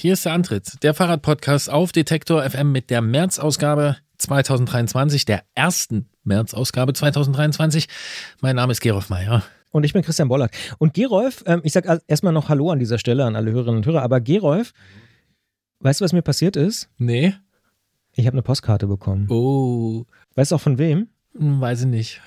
Hier ist der Antritt, der Fahrradpodcast auf Detektor FM mit der März-Ausgabe 2023, der ersten März-Ausgabe 2023. Mein Name ist Gerolf Meyer. Und ich bin Christian Bollert. Und Gerolf, ähm, ich sage erstmal noch Hallo an dieser Stelle an alle Hörerinnen und Hörer, aber Gerolf, weißt du, was mir passiert ist? Nee. Ich habe eine Postkarte bekommen. Oh. Weißt du auch von wem? Hm, weiß ich nicht.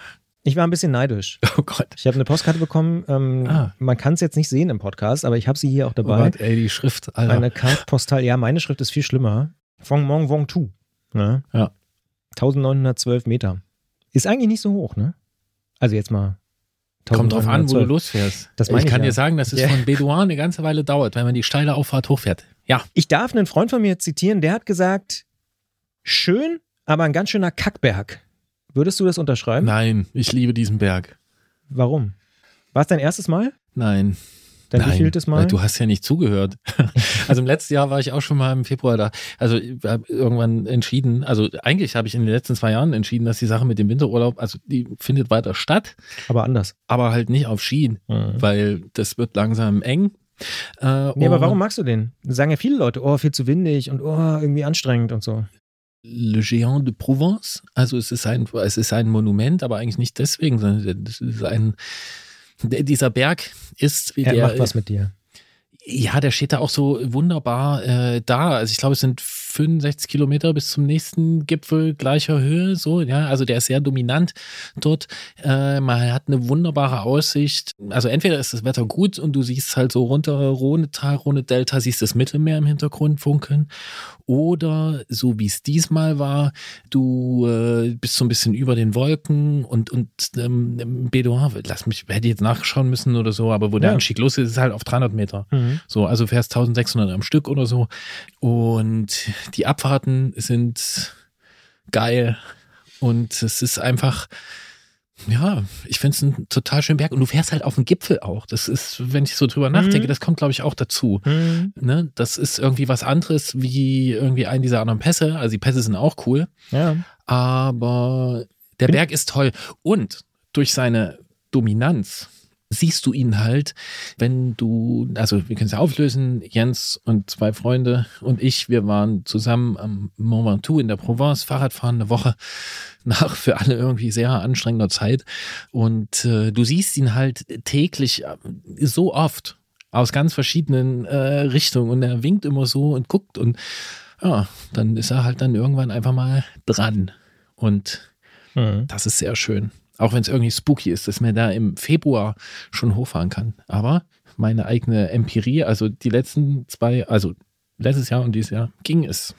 Ich war ein bisschen neidisch. Oh Gott. Ich habe eine Postkarte bekommen. Ähm, Ah. Man kann es jetzt nicht sehen im Podcast, aber ich habe sie hier auch Oh dabei. Gott, ey, die Schrift, Alter. Eine Carte Postal. Ja, meine Schrift ist viel schlimmer. Von Mong Wong Tu. Ne? Ja. 1912 Meter. Ist eigentlich nicht so hoch, ne? Also jetzt mal. Kommt drauf an, wo du 1912. losfährst. Das ich ich kann ja. dir sagen, dass es Ja. von Bedouin eine ganze Weile dauert, wenn man die steile Auffahrt hochfährt. Ja. Ich darf einen Freund von mir zitieren, der hat gesagt, schön, aber ein ganz schöner Kackberg. Würdest du das unterschreiben? Nein, ich liebe diesen Berg. Warum? War es dein erstes Mal? Nein. Dein Nein, wievieltes Mal? Du hast ja nicht zugehört. also im letzten Jahr war ich auch schon mal im Februar da. Also ich habe irgendwann entschieden, also eigentlich habe ich in den letzten zwei Jahren entschieden, dass die Sache mit dem Winterurlaub, also die findet weiter statt, aber anders. aber halt nicht auf Skien, Mhm. weil das wird langsam eng. Äh, Nee, aber warum magst du den? Sagen ja viele Leute, oh, viel zu windig und oh, irgendwie anstrengend und so. Le Géant de Provence, also es ist ein, es ist ein Monument, aber eigentlich nicht deswegen, sondern es ist ein, dieser Berg ist, Er der, macht was mit dir. Ja, der steht da auch so wunderbar äh, da. Also ich glaube, es sind 65 Kilometer bis zum nächsten Gipfel gleicher Höhe. So, ja, also der ist sehr dominant dort. Äh, man hat eine wunderbare Aussicht. Also entweder ist das Wetter gut und du siehst halt so runter Rhonetal, Rhone Delta, siehst das Mittelmeer im Hintergrund funkeln. Oder so wie es diesmal war, du äh, bist so ein bisschen über den Wolken und, und ähm, Bedouin, lass mich, hätte ich jetzt nachschauen müssen oder so, aber wo der Ja. Anstieg los ist, ist halt auf 300 Meter. Mhm. So, also fährst 1600 am Stück oder so. Und die Abfahrten sind geil. Und es ist einfach, ja, ich finde es ein total schöner Berg. Und du fährst halt auf den Gipfel auch. Das ist, wenn ich so drüber nachdenke, Mhm. das kommt, glaube ich, auch dazu. Mhm. Ne? Das ist irgendwie was anderes wie irgendwie einen dieser anderen Pässe. Also die Pässe sind auch cool. Ja. Aber der Berg ist toll. Und durch seine Dominanz siehst du ihn halt, wenn du, also wir können es ja auflösen, Jens und zwei Freunde und ich, wir waren zusammen am Mont Ventoux in der Provence, Fahrradfahren eine Woche nach für alle irgendwie sehr anstrengender Zeit. Und äh, du siehst ihn halt täglich äh, so oft aus ganz verschiedenen äh, Richtungen und er winkt immer so und guckt und ja, dann ist er halt dann irgendwann einfach mal dran. Und Mhm. das ist sehr schön. Auch wenn es irgendwie spooky ist, dass man da im Februar schon hochfahren kann. Aber meine eigene Empirie, also die letzten zwei, also letztes Jahr und dieses Jahr, ging es.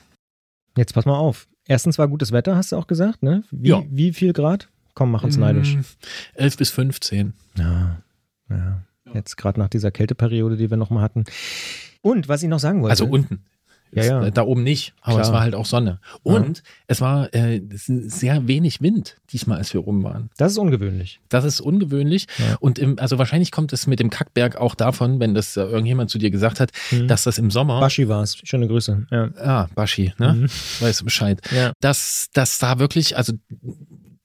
Jetzt pass mal auf. Erstens war gutes Wetter, hast du auch gesagt, ne? Wie, Ja. wie viel Grad? Komm, mach uns neidisch. Mm, 11 bis 15. Ja, ja. Jetzt gerade nach dieser Kälteperiode, die wir noch mal hatten. Und was ich noch sagen wollte. Also unten. Ja, ja. Da oben nicht, aber Klar. es war halt auch Sonne. Und es war äh, sehr wenig Wind diesmal, als wir rum waren. das ist ungewöhnlich. Das ist ungewöhnlich. Ja. Und im, also wahrscheinlich kommt es mit dem Kackberg auch davon, wenn das äh, irgendjemand zu dir gesagt hat, Mhm. dass das im Sommer. Baschi war es. Schöne Grüße. Ja. Ah, Baschi, ne? Mhm. Weißt du Bescheid. ja. Dass, dass da wirklich, also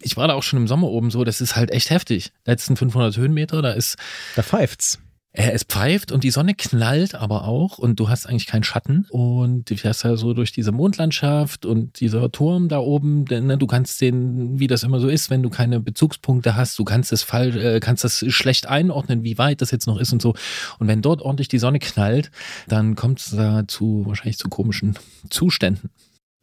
ich war da auch schon im Sommer oben so, das ist halt echt heftig. Letzten 500 Höhenmeter, da ist, Da pfeift's. Es pfeift und die Sonne knallt aber auch und du hast eigentlich keinen Schatten und du fährst ja so durch diese Mondlandschaft und dieser Turm da oben, denn, ne, du kannst den, wie das immer so ist, wenn du keine Bezugspunkte hast, du kannst das fall, äh, kannst das schlecht einordnen, wie weit das jetzt noch ist und so. Und wenn dort ordentlich die Sonne knallt, dann kommt es da zu, wahrscheinlich zu komischen Zuständen.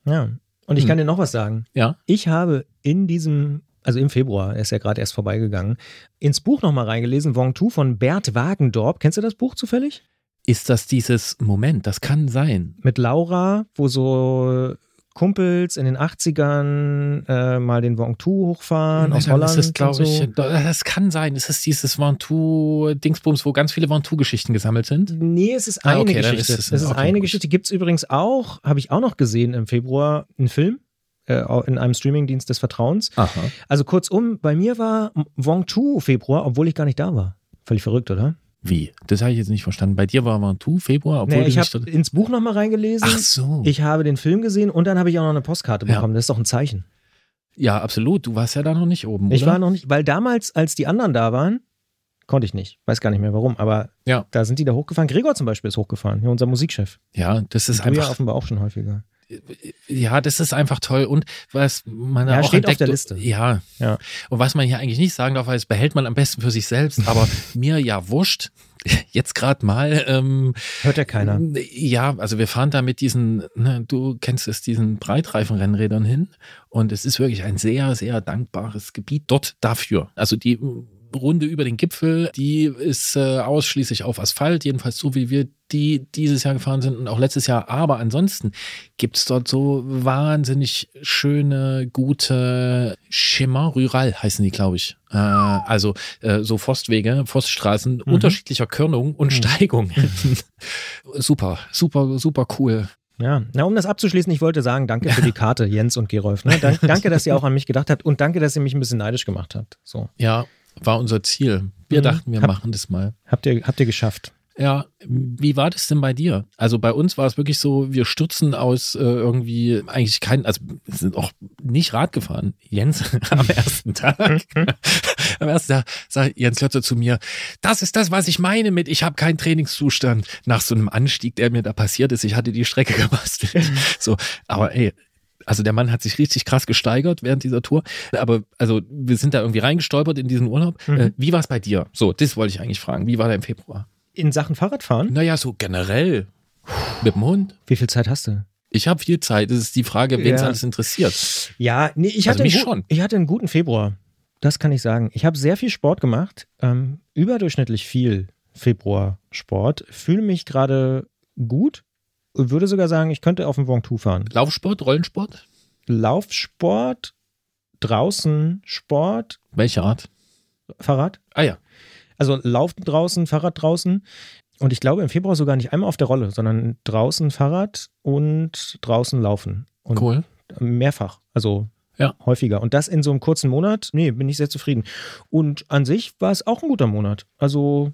Ja. Und ich Hm. kann dir noch was sagen. Ja. Ich habe in diesem, also im Februar, er ist ja gerade erst vorbeigegangen, ins Buch nochmal reingelesen, Wong Tu von Bert Wagendorp. Kennst du das Buch zufällig? Ist das dieses Moment? Das kann sein. Mit Laura, wo so Kumpels in den 80ern äh, mal den Wong Tu hochfahren aus Dann Holland. Ist es, glaube und ich, so. das kann sein. Ist es dieses Ventoux-Dingsbums, wo ganz viele Ventoux-Geschichten gesammelt sind? Nee, es ist Ah, eine okay, dann Geschichte. ist es- das ist okay, eine gut. Geschichte. Gibt es übrigens auch, habe ich auch noch gesehen im Februar, einen Film äh, in einem Streamingdienst des Vertrauens. Aha. Also kurzum, bei mir war Wong Tu Februar, obwohl ich gar nicht da war. Völlig verrückt, oder? Wie? Das habe ich jetzt nicht verstanden. Bei dir war Ventoux Februar, obwohl du ich nicht... habe ins Buch nochmal reingelesen. Ach so. Ich habe den Film gesehen und dann habe ich auch noch eine Postkarte Ja. bekommen. Das ist doch ein Zeichen. ja, absolut. Du warst ja da noch nicht oben, Ich oder? war noch nicht, weil damals, als die anderen da waren, Konnte ich nicht. Weiß gar nicht mehr warum. Aber Ja. da sind die da hochgefahren. Gregor zum Beispiel ist hochgefahren, hier unser Musikchef. Ja, das ist Und du ja einfach, offenbar auch schon häufiger. Ja, das ist einfach toll. Und was man Ja, auch steht auf entdeckt, der Liste. Ja. Ja. Und was man hier eigentlich nicht sagen darf, weil das behält man am besten für sich selbst, aber mir ja wurscht. Jetzt gerade mal, ähm, Hört ja keiner. Ja, also wir fahren da mit diesen, ne, du kennst es, diesen Breitreifenrennrädern hin und es ist wirklich ein sehr, sehr dankbares Gebiet dort dafür. Also die Runde über den Gipfel, die ist äh, ausschließlich auf Asphalt, jedenfalls so wie wir die dieses Jahr gefahren sind und auch letztes Jahr. Aber ansonsten gibt's dort so wahnsinnig schöne, gute Schimmer, Rural heißen die, glaube ich. Äh, also äh, so Forstwege, Forststraßen unterschiedlicher Körnung und Steigung. super, super, super cool. Ja, na, um das abzuschließen, ich wollte sagen, danke für die Karte, Jens und Gerolf. Ne? Dank, danke, dass ihr auch an mich gedacht habt und danke, dass ihr mich ein bisschen neidisch gemacht habt. So, Ja, war unser Ziel. Wir Mhm. dachten, wir Hab- machen das mal. habt ihr, habt ihr geschafft. Ja, wie war das denn bei dir? Also bei uns war es wirklich so, wir stürzen aus äh, irgendwie eigentlich kein, also sind auch nicht Rad gefahren. Jens am ersten Tag. am ersten Tag sagt Jens Klötzer zu mir, das ist das, was ich meine mit, ich habe keinen Trainingszustand. Nach so einem Anstieg, der mir da passiert ist, ich hatte die Strecke gebastelt. so, aber ey, also der Mann hat sich richtig krass gesteigert während dieser Tour. Aber also wir sind da irgendwie reingestolpert in diesen Urlaub. Mhm. Äh, wie war es bei dir? So, das wollte ich eigentlich fragen. Wie war der im Februar? In Sachen Fahrradfahren, Naja, so generell. Mit dem Hund. wie viel Zeit hast du? Ich habe viel Zeit. Das ist die Frage, wen es Ja. alles interessiert. Ja, nee, ich, Also hatte mich schon. ich hatte einen guten Februar. Das kann ich sagen. Ich habe sehr viel Sport gemacht, ähm, überdurchschnittlich viel Februar-Sport. Fühle mich gerade gut. Würde sogar sagen, ich könnte auf dem Ventoux fahren. Laufsport, Rollensport? Laufsport, draußen Sport, Welche Art? Fahrrad. Ah ja. Also Laufen draußen, Fahrrad draußen. Und ich glaube im Februar sogar nicht einmal auf der Rolle, sondern draußen Fahrrad und draußen Laufen. Und Cool. mehrfach. Also Ja. häufiger. Und das in so einem kurzen Monat, nee, bin ich sehr zufrieden. Und an sich war es auch ein guter Monat. Also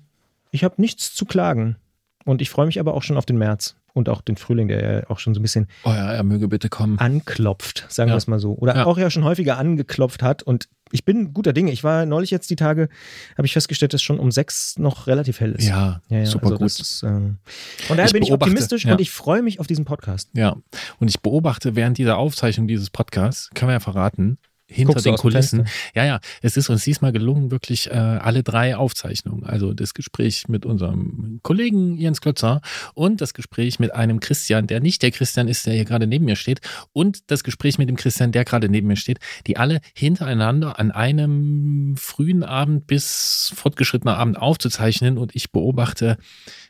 ich habe nichts zu klagen. Und ich freue mich aber auch schon auf den März und auch den Frühling, der ja auch schon so ein bisschen Oh ja, er möge bitte kommen. anklopft, sagen Ja. wir es mal so. Oder Ja. auch ja schon häufiger angeklopft hat. Und ich bin guter Dinge. Ich war neulich jetzt die Tage, habe ich festgestellt, dass schon um sechs noch relativ hell ist. Ja, Ja, super also gut. Ist, ähm, von daher Ich bin ich optimistisch und ich freue mich auf diesen Podcast. Ja. Und ich beobachte während dieser Aufzeichnung dieses Podcasts, können wir ja verraten, hinter Guckst den Kulissen. Ja, ja, es ist uns diesmal gelungen, wirklich äh, alle drei Aufzeichnungen. Also das Gespräch mit unserem Kollegen Jens Klötzer und das Gespräch mit einem Christian, der nicht der Christian ist, der hier gerade neben mir steht, und das Gespräch mit dem Christian, der gerade neben mir steht, die alle hintereinander an einem frühen Abend bis fortgeschrittener Abend aufzuzeichnen. Und ich beobachte,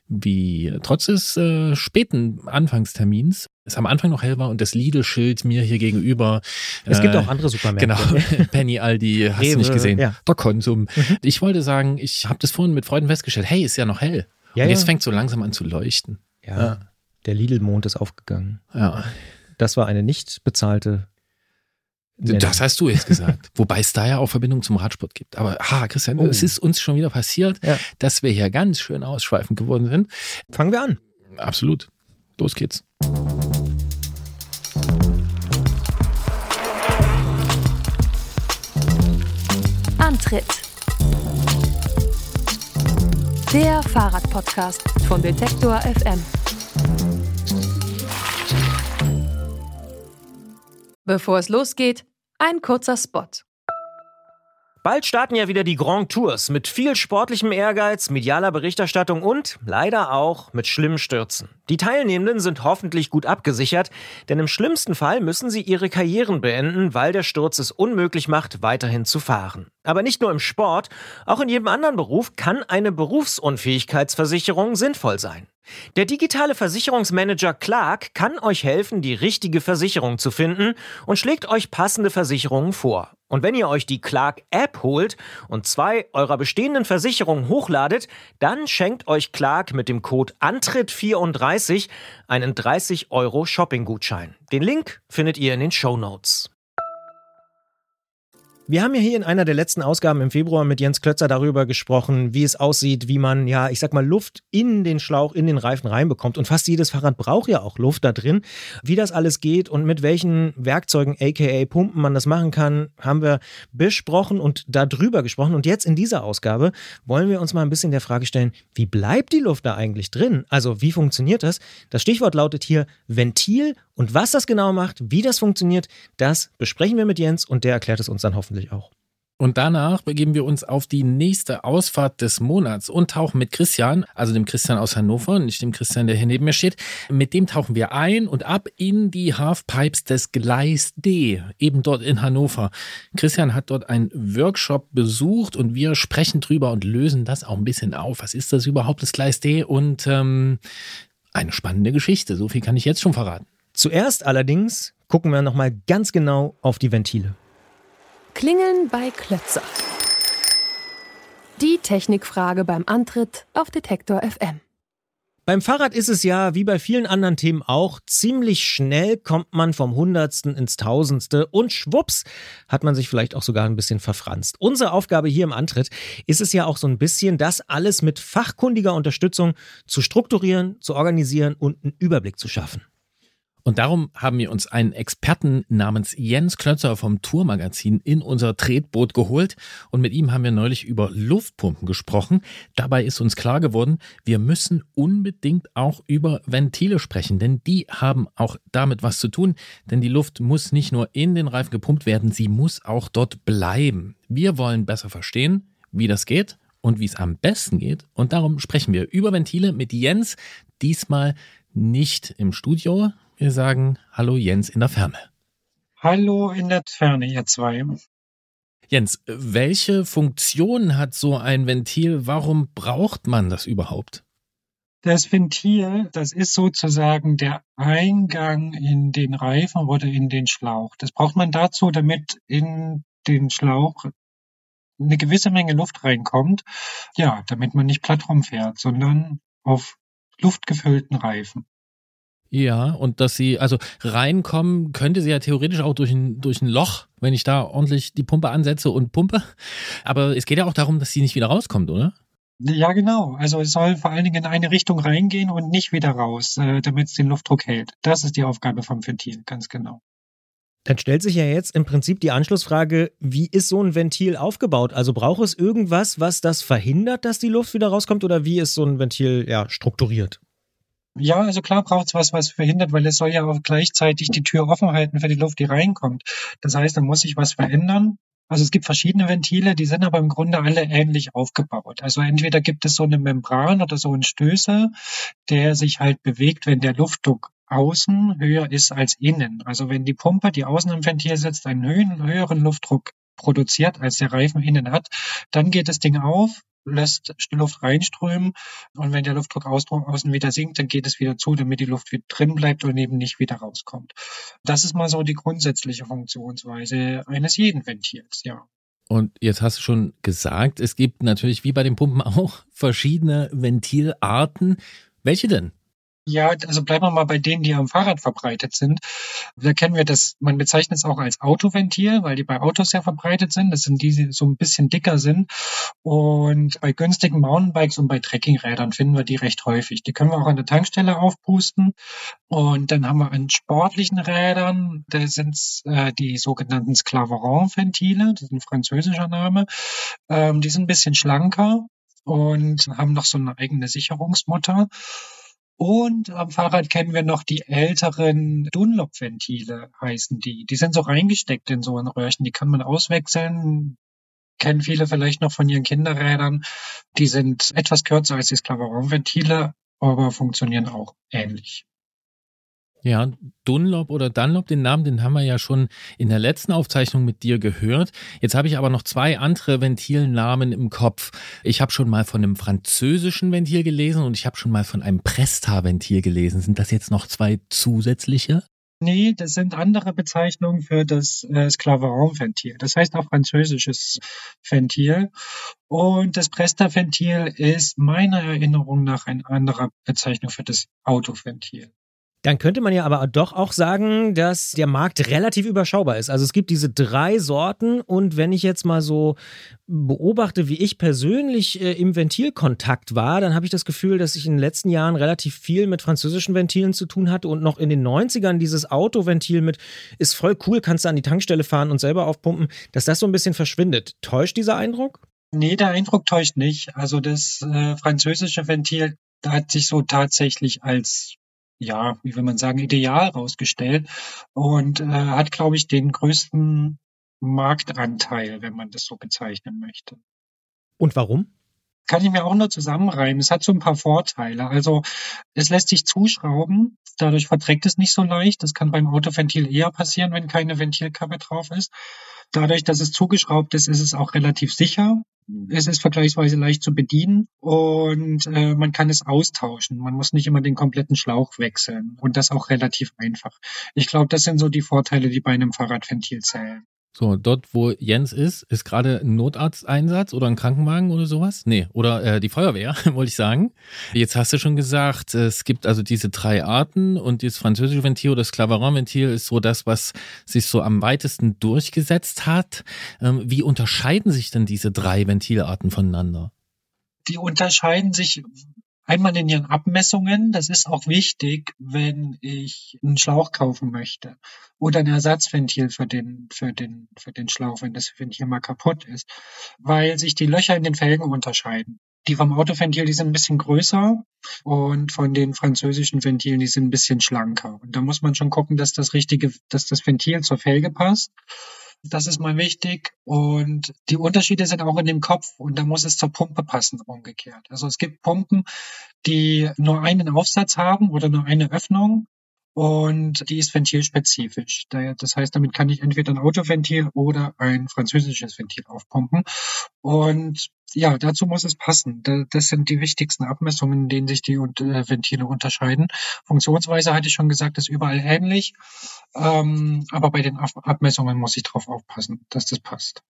wie trotz des äh, späten Anfangstermins es am Anfang noch hell war und das Lidl-Schild mir hier gegenüber. Es gibt äh, auch andere Supermärkte. Genau, Penny, Aldi, hast Rewe, du nicht gesehen. ja. Der Konsum. Mhm. Ich wollte sagen, ich habe das vorhin mit Freunden festgestellt, hey, ist ja noch hell. Ja, und jetzt ja. fängt so langsam an zu leuchten. Ja, Ja. der Lidl-Mond ist aufgegangen. Ja. Das war eine nicht bezahlte. Das hast du jetzt gesagt. Wobei es da ja auch Verbindung zum Radsport gibt. Aber ha, Christian, Oh. es ist uns schon wieder passiert, Ja. dass wir hier ganz schön ausschweifend geworden sind. Fangen wir an. Absolut. Los geht's. Antritt. Der Fahrradpodcast von Detektor FM. Bevor es losgeht, ein kurzer Spot. Bald starten ja wieder die Grand Tours mit viel sportlichem Ehrgeiz, medialer Berichterstattung und leider auch mit schlimmen Stürzen. Die Teilnehmenden sind hoffentlich gut abgesichert, denn im schlimmsten Fall müssen sie ihre Karrieren beenden, weil der Sturz es unmöglich macht, weiterhin zu fahren. Aber nicht nur im Sport, auch in jedem anderen Beruf kann eine Berufsunfähigkeitsversicherung sinnvoll sein. Der digitale Versicherungsmanager Clark kann euch helfen, die richtige Versicherung zu finden und schlägt euch passende Versicherungen vor. Und wenn ihr euch die Clark App holt und zwei eurer bestehenden Versicherungen hochladet, dann schenkt euch Clark mit dem Code Antritt34 einen 30 Euro Shopping-Gutschein. Den Link findet ihr in den Show Notes. Wir haben ja hier in einer der letzten Ausgaben im Februar mit Jens Klötzer darüber gesprochen, wie es aussieht, wie man, ja, ich sag mal, Luft in den Schlauch, in den Reifen reinbekommt. Und fast jedes Fahrrad braucht ja auch Luft da drin. Wie das alles geht und mit welchen Werkzeugen, aka Pumpen, man das machen kann, haben wir besprochen und darüber gesprochen. Und jetzt in dieser Ausgabe wollen wir uns mal ein bisschen der Frage stellen, wie bleibt die Luft da eigentlich drin? Also, wie funktioniert das? Das Stichwort lautet hier Ventil und was das genau macht, wie das funktioniert, das besprechen wir mit Jens und der erklärt es uns dann hoffentlich auch. Und danach begeben wir uns auf die nächste Ausfahrt des Monats und tauchen mit Christian, also dem Christian aus Hannover, nicht dem Christian, der hier neben mir steht, mit dem tauchen wir ein und ab in die Halfpipes des Gleis D, eben dort in Hannover. Christian hat dort einen Workshop besucht und wir sprechen drüber und lösen das auch ein bisschen auf. Was ist das überhaupt, das Gleis D? Und ähm, eine spannende Geschichte, so viel kann ich jetzt schon verraten. Zuerst allerdings gucken wir nochmal ganz genau auf die Ventile. Klingeln bei Klötzer. Die Technikfrage beim Antritt auf Detektor FM. Beim Fahrrad ist es ja, wie bei vielen anderen Themen auch, ziemlich schnell kommt man vom Hundertsten ins Tausendste und schwupps hat man sich vielleicht auch sogar ein bisschen verfranst. Unsere Aufgabe hier im Antritt ist es ja auch so ein bisschen, das alles mit fachkundiger Unterstützung zu strukturieren, zu organisieren und einen Überblick zu schaffen. Und darum haben wir uns einen Experten namens Jens Klötzer vom Tourmagazin in unser Tretboot geholt und mit ihm haben wir neulich über Luftpumpen gesprochen. Dabei ist uns klar geworden, wir müssen unbedingt auch über Ventile sprechen, denn die haben auch damit was zu tun, denn die Luft muss nicht nur in den Reifen gepumpt werden, sie muss auch dort bleiben. Wir wollen besser verstehen, wie das geht und wie es am besten geht und darum sprechen wir über Ventile mit Jens, diesmal nicht im Studio, wir sagen Hallo Jens in der Ferne. Hallo in der Ferne, ihr zwei. Jens, welche Funktion hat so ein Ventil? Warum braucht man das überhaupt? Das Ventil, das ist sozusagen der Eingang in den Reifen oder in den Schlauch. Das braucht man dazu, damit in den Schlauch eine gewisse Menge Luft reinkommt. Ja, damit man nicht platt rumfährt, sondern auf luftgefüllten Reifen. Ja, und dass sie, also reinkommen, könnte sie ja theoretisch auch durch ein, durch ein Loch, wenn ich da ordentlich die Pumpe ansetze und pumpe. Aber es geht ja auch darum, dass sie nicht wieder rauskommt, oder? Ja, genau. Also es soll vor allen Dingen in eine Richtung reingehen und nicht wieder raus, äh, damit es den Luftdruck hält. Das ist die Aufgabe vom Ventil, ganz genau. Dann stellt sich ja jetzt im Prinzip die Anschlussfrage, wie ist so ein Ventil aufgebaut? Also braucht es irgendwas, was das verhindert, dass die Luft wieder rauskommt oder wie ist so ein Ventil ja strukturiert? Ja, also klar braucht es was, was verhindert, weil es soll ja auch gleichzeitig die Tür offen halten für die Luft, die reinkommt. Das heißt, da muss sich was verändern. Also es gibt verschiedene Ventile, die sind aber im Grunde alle ähnlich aufgebaut. Also entweder gibt es so eine Membran oder so einen Stößer, der sich halt bewegt, wenn der Luftdruck außen höher ist als innen. Also wenn die Pumpe, die außen im Ventil sitzt, einen höheren Luftdruck produziert, als der Reifen innen hat, dann geht das Ding auf, lässt Luft reinströmen und wenn der Luftdruck außen wieder sinkt, dann geht es wieder zu, damit die Luft wieder drin bleibt und eben nicht wieder rauskommt. Das ist mal so die grundsätzliche Funktionsweise eines jeden Ventils, ja. Und jetzt hast du schon gesagt, es gibt natürlich wie bei den Pumpen auch verschiedene Ventilarten. Welche denn? Ja, also bleiben wir mal bei denen, die am Fahrrad verbreitet sind. Da kennen wir das, man bezeichnet es auch als Autoventil, weil die bei Autos sehr verbreitet sind. Das sind die, die so ein bisschen dicker sind. Und bei günstigen Mountainbikes und bei Trekkingrädern finden wir die recht häufig. Die können wir auch an der Tankstelle aufpusten. Und dann haben wir an sportlichen Rädern, da sind äh, die sogenannten Sclaveron-Ventile, das ist ein französischer Name. Ähm, die sind ein bisschen schlanker und haben noch so eine eigene Sicherungsmutter. Und am Fahrrad kennen wir noch die älteren Dunlop-Ventile, heißen die. Die sind so reingesteckt in so ein Röhrchen, die kann man auswechseln. Kennen viele vielleicht noch von ihren Kinderrädern. Die sind etwas kürzer als die Sklaveron-Ventile, aber funktionieren auch ähnlich. Ja, Dunlop oder Dunlop, den Namen, den haben wir ja schon in der letzten Aufzeichnung mit dir gehört. Jetzt habe ich aber noch zwei andere Ventilnamen im Kopf. Ich habe schon mal von einem französischen Ventil gelesen und ich habe schon mal von einem Presta-Ventil gelesen. Sind das jetzt noch zwei zusätzliche? Nee, das sind andere Bezeichnungen für das äh, Sklaveron-Ventil. Das heißt auch französisches Ventil. Und das Presta-Ventil ist meiner Erinnerung nach eine andere Bezeichnung für das Autoventil. Dann könnte man ja aber doch auch sagen, dass der Markt relativ überschaubar ist. Also es gibt diese drei Sorten und wenn ich jetzt mal so beobachte, wie ich persönlich äh, im Ventilkontakt war, dann habe ich das Gefühl, dass ich in den letzten Jahren relativ viel mit französischen Ventilen zu tun hatte und noch in den 90ern dieses Autoventil mit ist voll cool, kannst du an die Tankstelle fahren und selber aufpumpen, dass das so ein bisschen verschwindet. Täuscht dieser Eindruck? Nee, der Eindruck täuscht nicht. Also das äh, französische Ventil hat sich so tatsächlich als ja, wie will man sagen, ideal rausgestellt und äh, hat, glaube ich, den größten Marktanteil, wenn man das so bezeichnen möchte. Und warum? Kann ich mir auch nur zusammenreimen. Es hat so ein paar Vorteile. Also es lässt sich zuschrauben, dadurch verträgt es nicht so leicht. Das kann beim Autoventil eher passieren, wenn keine Ventilkappe drauf ist. Dadurch, dass es zugeschraubt ist, ist es auch relativ sicher. Es ist vergleichsweise leicht zu bedienen und äh, man kann es austauschen. Man muss nicht immer den kompletten Schlauch wechseln und das auch relativ einfach. Ich glaube, das sind so die Vorteile, die bei einem Fahrradventil zählen. So, dort, wo Jens ist, ist gerade ein Notarzteinsatz oder ein Krankenwagen oder sowas? Nee, oder äh, die Feuerwehr, wollte ich sagen. Jetzt hast du schon gesagt, es gibt also diese drei Arten und das französische Ventil oder das Claverin-Ventil ist so das, was sich so am weitesten durchgesetzt hat. Ähm, wie unterscheiden sich denn diese drei Ventilarten voneinander? Die unterscheiden sich Einmal in ihren Abmessungen, das ist auch wichtig, wenn ich einen Schlauch kaufen möchte oder ein Ersatzventil für den, für den, für den Schlauch, wenn das Ventil mal kaputt ist, weil sich die Löcher in den Felgen unterscheiden. Die vom Autoventil, die sind ein bisschen größer und von den französischen Ventilen, die sind ein bisschen schlanker. Und da muss man schon gucken, dass das richtige, dass das Ventil zur Felge passt. Das ist mal wichtig. Und die Unterschiede sind auch in dem Kopf und da muss es zur Pumpe passen, umgekehrt. Also es gibt Pumpen, die nur einen Aufsatz haben oder nur eine Öffnung und die ist ventilspezifisch. Das heißt, damit kann ich entweder ein Autoventil oder ein französisches Ventil aufpumpen. Und ja, dazu muss es passen. Das sind die wichtigsten Abmessungen, in denen sich die äh, Ventile unterscheiden. Funktionsweise hatte ich schon gesagt, ist überall ähnlich. Ähm, aber bei den Abmessungen muss ich darauf aufpassen, dass das passt.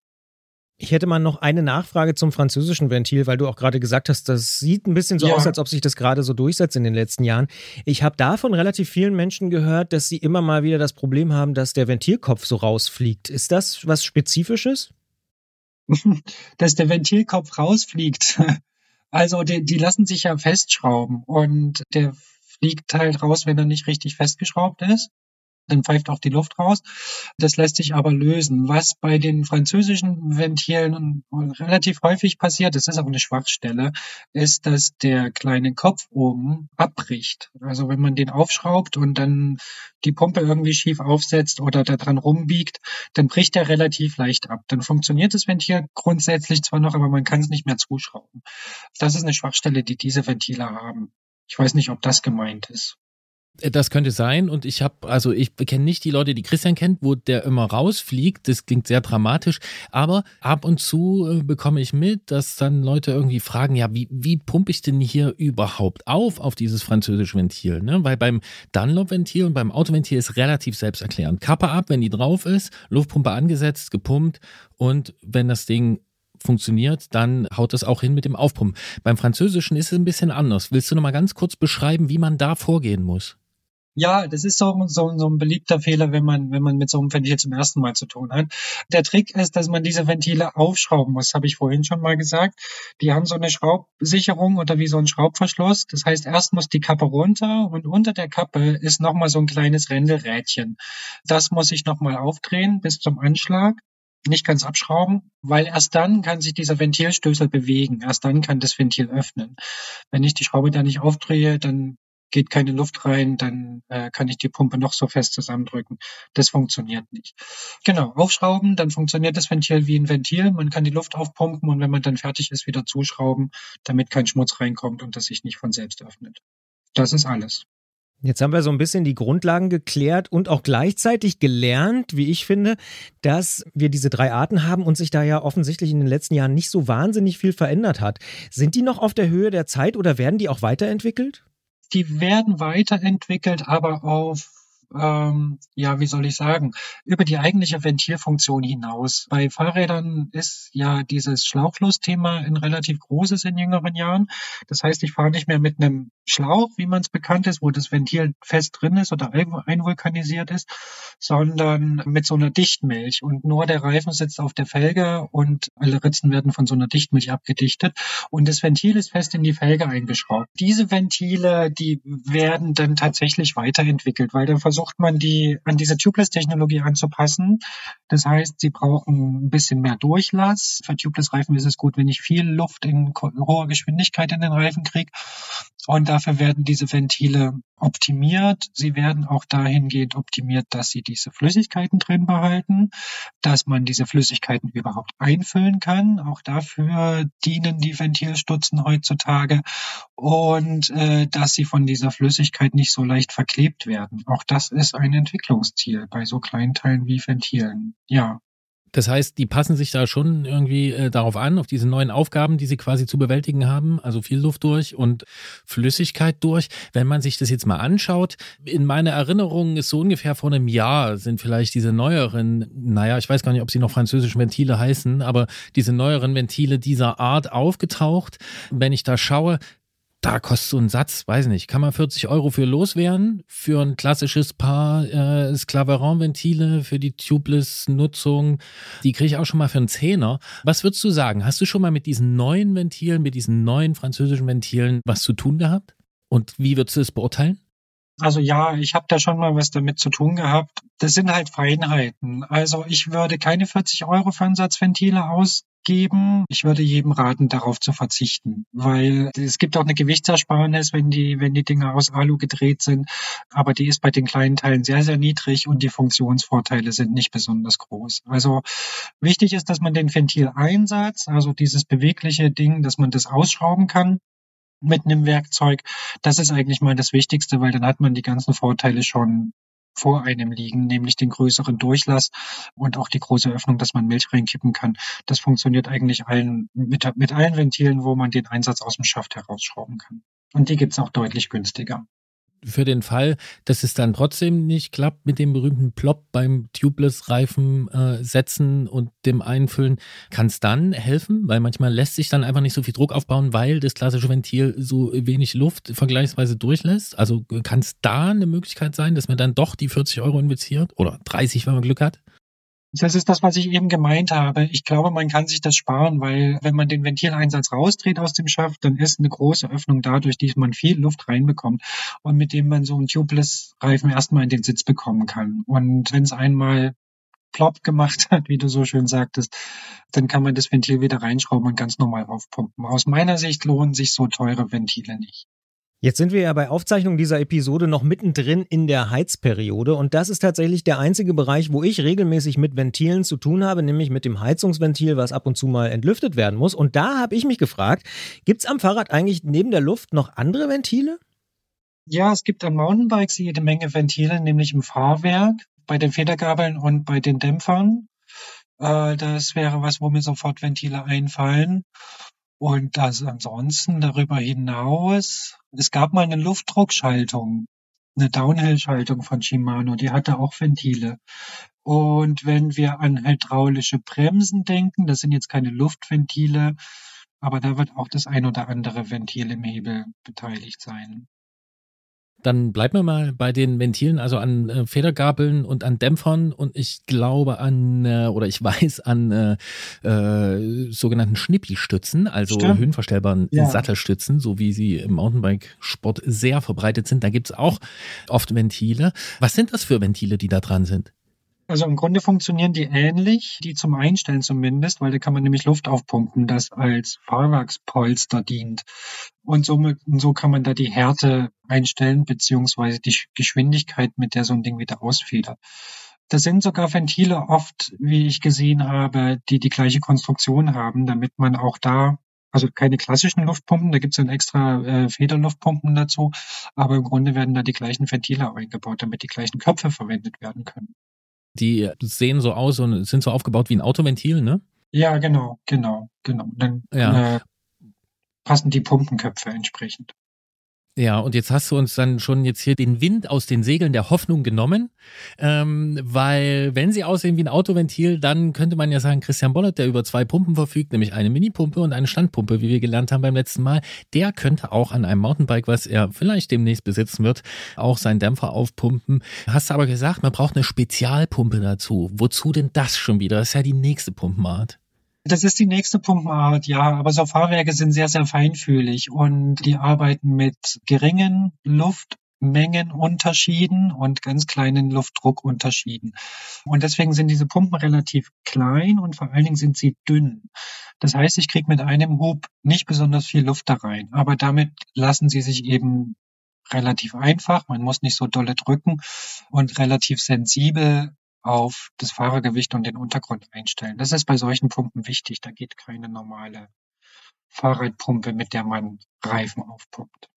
Ich hätte mal noch eine Nachfrage zum französischen Ventil, weil du auch gerade gesagt hast, das sieht ein bisschen so ja. aus, als ob sich das gerade so durchsetzt in den letzten Jahren. Ich habe davon relativ vielen Menschen gehört, dass sie immer mal wieder das Problem haben, dass der Ventilkopf so rausfliegt. Ist das was Spezifisches? dass der Ventilkopf rausfliegt. Also die, die lassen sich ja festschrauben und der fliegt halt raus, wenn er nicht richtig festgeschraubt ist dann pfeift auch die Luft raus. Das lässt sich aber lösen. Was bei den französischen Ventilen relativ häufig passiert, das ist auch eine Schwachstelle, ist, dass der kleine Kopf oben abbricht. Also wenn man den aufschraubt und dann die Pumpe irgendwie schief aufsetzt oder da dran rumbiegt, dann bricht er relativ leicht ab. Dann funktioniert das Ventil grundsätzlich zwar noch, aber man kann es nicht mehr zuschrauben. Das ist eine Schwachstelle, die diese Ventile haben. Ich weiß nicht, ob das gemeint ist. Das könnte sein und ich habe, also ich kenne nicht die Leute, die Christian kennt, wo der immer rausfliegt. Das klingt sehr dramatisch, aber ab und zu äh, bekomme ich mit, dass dann Leute irgendwie fragen, ja, wie, wie pumpe ich denn hier überhaupt auf, auf dieses französische Ventil? Ne? Weil beim Dunlop-Ventil und beim Autoventil ist relativ selbsterklärend. Kappe ab, wenn die drauf ist, Luftpumpe angesetzt, gepumpt und wenn das Ding funktioniert, dann haut das auch hin mit dem Aufpumpen. Beim Französischen ist es ein bisschen anders. Willst du noch mal ganz kurz beschreiben, wie man da vorgehen muss? Ja, das ist so, so, so ein beliebter Fehler, wenn man, wenn man mit so einem Ventil zum ersten Mal zu tun hat. Der Trick ist, dass man diese Ventile aufschrauben muss, habe ich vorhin schon mal gesagt. Die haben so eine Schraubsicherung oder wie so ein Schraubverschluss. Das heißt, erst muss die Kappe runter und unter der Kappe ist nochmal so ein kleines Rändelrädchen. Das muss ich nochmal aufdrehen bis zum Anschlag nicht ganz abschrauben, weil erst dann kann sich dieser Ventilstößel bewegen. Erst dann kann das Ventil öffnen. Wenn ich die Schraube da nicht aufdrehe, dann geht keine Luft rein, dann äh, kann ich die Pumpe noch so fest zusammendrücken. Das funktioniert nicht. Genau, aufschrauben, dann funktioniert das Ventil wie ein Ventil. Man kann die Luft aufpumpen und wenn man dann fertig ist, wieder zuschrauben, damit kein Schmutz reinkommt und das sich nicht von selbst öffnet. Das ist alles. Jetzt haben wir so ein bisschen die Grundlagen geklärt und auch gleichzeitig gelernt, wie ich finde, dass wir diese drei Arten haben und sich da ja offensichtlich in den letzten Jahren nicht so wahnsinnig viel verändert hat. Sind die noch auf der Höhe der Zeit oder werden die auch weiterentwickelt? Die werden weiterentwickelt, aber auf ähm, ja, wie soll ich sagen, über die eigentliche Ventilfunktion hinaus. Bei Fahrrädern ist ja dieses Schlauchlos-Thema ein relativ großes in jüngeren Jahren. Das heißt, ich fahre nicht mehr mit einem Schlauch, wie man es bekannt ist, wo das Ventil fest drin ist oder einvulkanisiert ist, sondern mit so einer Dichtmilch. Und nur der Reifen sitzt auf der Felge und alle Ritzen werden von so einer Dichtmilch abgedichtet. Und das Ventil ist fest in die Felge eingeschraubt. Diese Ventile, die werden dann tatsächlich weiterentwickelt, weil dann versucht man die an diese Tubeless-Technologie anzupassen. Das heißt, sie brauchen ein bisschen mehr Durchlass. Für Tubeless-Reifen ist es gut, wenn ich viel Luft in hoher Geschwindigkeit in den Reifen kriege. Und dafür werden diese Ventile optimiert. Sie werden auch dahingehend optimiert, dass sie diese Flüssigkeiten drin behalten, dass man diese Flüssigkeiten überhaupt einfüllen kann. Auch dafür dienen die Ventilstutzen heutzutage und äh, dass sie von dieser Flüssigkeit nicht so leicht verklebt werden. Auch das ist ein Entwicklungsziel bei so kleinen Teilen wie Ventilen. Ja. Das heißt, die passen sich da schon irgendwie äh, darauf an, auf diese neuen Aufgaben, die sie quasi zu bewältigen haben. Also viel Luft durch und Flüssigkeit durch. Wenn man sich das jetzt mal anschaut, in meiner Erinnerung ist so ungefähr vor einem Jahr sind vielleicht diese neueren, naja, ich weiß gar nicht, ob sie noch französische Ventile heißen, aber diese neueren Ventile dieser Art aufgetaucht. Wenn ich da schaue, da kostet so ein Satz, weiß nicht, kann man 40 Euro für loswerden, für ein klassisches Paar äh, Sklaveron-Ventile, für die Tubeless-Nutzung, die kriege ich auch schon mal für einen Zehner. Was würdest du sagen? Hast du schon mal mit diesen neuen Ventilen, mit diesen neuen französischen Ventilen was zu tun gehabt? Und wie würdest du es beurteilen? Also ja, ich habe da schon mal was damit zu tun gehabt. Das sind halt Feinheiten. Also ich würde keine 40 Euro für Ansatzventile ausgeben. Ich würde jedem raten, darauf zu verzichten, weil es gibt auch eine Gewichtsersparnis, wenn die, wenn die Dinge aus Alu gedreht sind. Aber die ist bei den kleinen Teilen sehr, sehr niedrig und die Funktionsvorteile sind nicht besonders groß. Also wichtig ist, dass man den Ventileinsatz, also dieses bewegliche Ding, dass man das ausschrauben kann, mit einem Werkzeug. Das ist eigentlich mal das Wichtigste, weil dann hat man die ganzen Vorteile schon vor einem liegen, nämlich den größeren Durchlass und auch die große Öffnung, dass man Milch reinkippen kann. Das funktioniert eigentlich allen, mit, mit allen Ventilen, wo man den Einsatz aus dem Schaft herausschrauben kann. Und die gibt's auch deutlich günstiger für den Fall, dass es dann trotzdem nicht klappt mit dem berühmten Plop beim Tubeless-Reifen äh, setzen und dem Einfüllen, kann es dann helfen, weil manchmal lässt sich dann einfach nicht so viel Druck aufbauen, weil das klassische Ventil so wenig Luft vergleichsweise durchlässt. Also kann es da eine Möglichkeit sein, dass man dann doch die 40 Euro investiert oder 30, wenn man Glück hat? Das ist das, was ich eben gemeint habe. Ich glaube, man kann sich das sparen, weil wenn man den Ventileinsatz rausdreht aus dem Schaft, dann ist eine große Öffnung da, durch die man viel Luft reinbekommt und mit dem man so einen Tubeless-Reifen erstmal in den Sitz bekommen kann. Und wenn es einmal plopp gemacht hat, wie du so schön sagtest, dann kann man das Ventil wieder reinschrauben und ganz normal aufpumpen. Aus meiner Sicht lohnen sich so teure Ventile nicht. Jetzt sind wir ja bei Aufzeichnung dieser Episode noch mittendrin in der Heizperiode und das ist tatsächlich der einzige Bereich, wo ich regelmäßig mit Ventilen zu tun habe, nämlich mit dem Heizungsventil, was ab und zu mal entlüftet werden muss. Und da habe ich mich gefragt, gibt es am Fahrrad eigentlich neben der Luft noch andere Ventile? Ja, es gibt an Mountainbikes jede Menge Ventile, nämlich im Fahrwerk, bei den Federgabeln und bei den Dämpfern. Äh, das wäre was, wo mir sofort Ventile einfallen. Und das ansonsten darüber hinaus, es gab mal eine Luftdruckschaltung, eine Downhill-Schaltung von Shimano, die hatte auch Ventile. Und wenn wir an hydraulische Bremsen denken, das sind jetzt keine Luftventile, aber da wird auch das ein oder andere Ventil im Hebel beteiligt sein. Dann bleiben wir mal bei den Ventilen, also an äh, Federgabeln und an Dämpfern und ich glaube an, äh, oder ich weiß an äh, äh, sogenannten Schnippi-Stützen, also Stimmt. höhenverstellbaren ja. Sattelstützen, so wie sie im Mountainbike-Sport sehr verbreitet sind. Da gibt es auch oft Ventile. Was sind das für Ventile, die da dran sind? Also im Grunde funktionieren die ähnlich, die zum Einstellen zumindest, weil da kann man nämlich Luft aufpumpen, das als Fahrwerkspolster dient. Und somit, so kann man da die Härte einstellen, beziehungsweise die Geschwindigkeit, mit der so ein Ding wieder ausfedert. Das sind sogar Ventile oft, wie ich gesehen habe, die die gleiche Konstruktion haben, damit man auch da also keine klassischen Luftpumpen, da gibt es dann extra äh, Federluftpumpen dazu, aber im Grunde werden da die gleichen Ventile eingebaut, damit die gleichen Köpfe verwendet werden können. Die sehen so aus und sind so aufgebaut wie ein Autoventil, ne? Ja, genau, genau, genau. Dann ja. äh, passen die Pumpenköpfe entsprechend. Ja, und jetzt hast du uns dann schon jetzt hier den Wind aus den Segeln der Hoffnung genommen, ähm, weil wenn sie aussehen wie ein Autoventil, dann könnte man ja sagen, Christian Bollert, der über zwei Pumpen verfügt, nämlich eine Minipumpe und eine Standpumpe, wie wir gelernt haben beim letzten Mal, der könnte auch an einem Mountainbike, was er vielleicht demnächst besitzen wird, auch seinen Dämpfer aufpumpen. Hast aber gesagt, man braucht eine Spezialpumpe dazu. Wozu denn das schon wieder? Das ist ja die nächste Pumpenart. Das ist die nächste Pumpenart, ja. Aber so Fahrwerke sind sehr, sehr feinfühlig und die arbeiten mit geringen Luftmengenunterschieden und ganz kleinen Luftdruckunterschieden. Und deswegen sind diese Pumpen relativ klein und vor allen Dingen sind sie dünn. Das heißt, ich kriege mit einem Hub nicht besonders viel Luft da rein, aber damit lassen sie sich eben relativ einfach, man muss nicht so dolle drücken und relativ sensibel auf das Fahrergewicht und den Untergrund einstellen. Das ist bei solchen Pumpen wichtig. Da geht keine normale Fahrradpumpe, mit der man Reifen aufpumpt.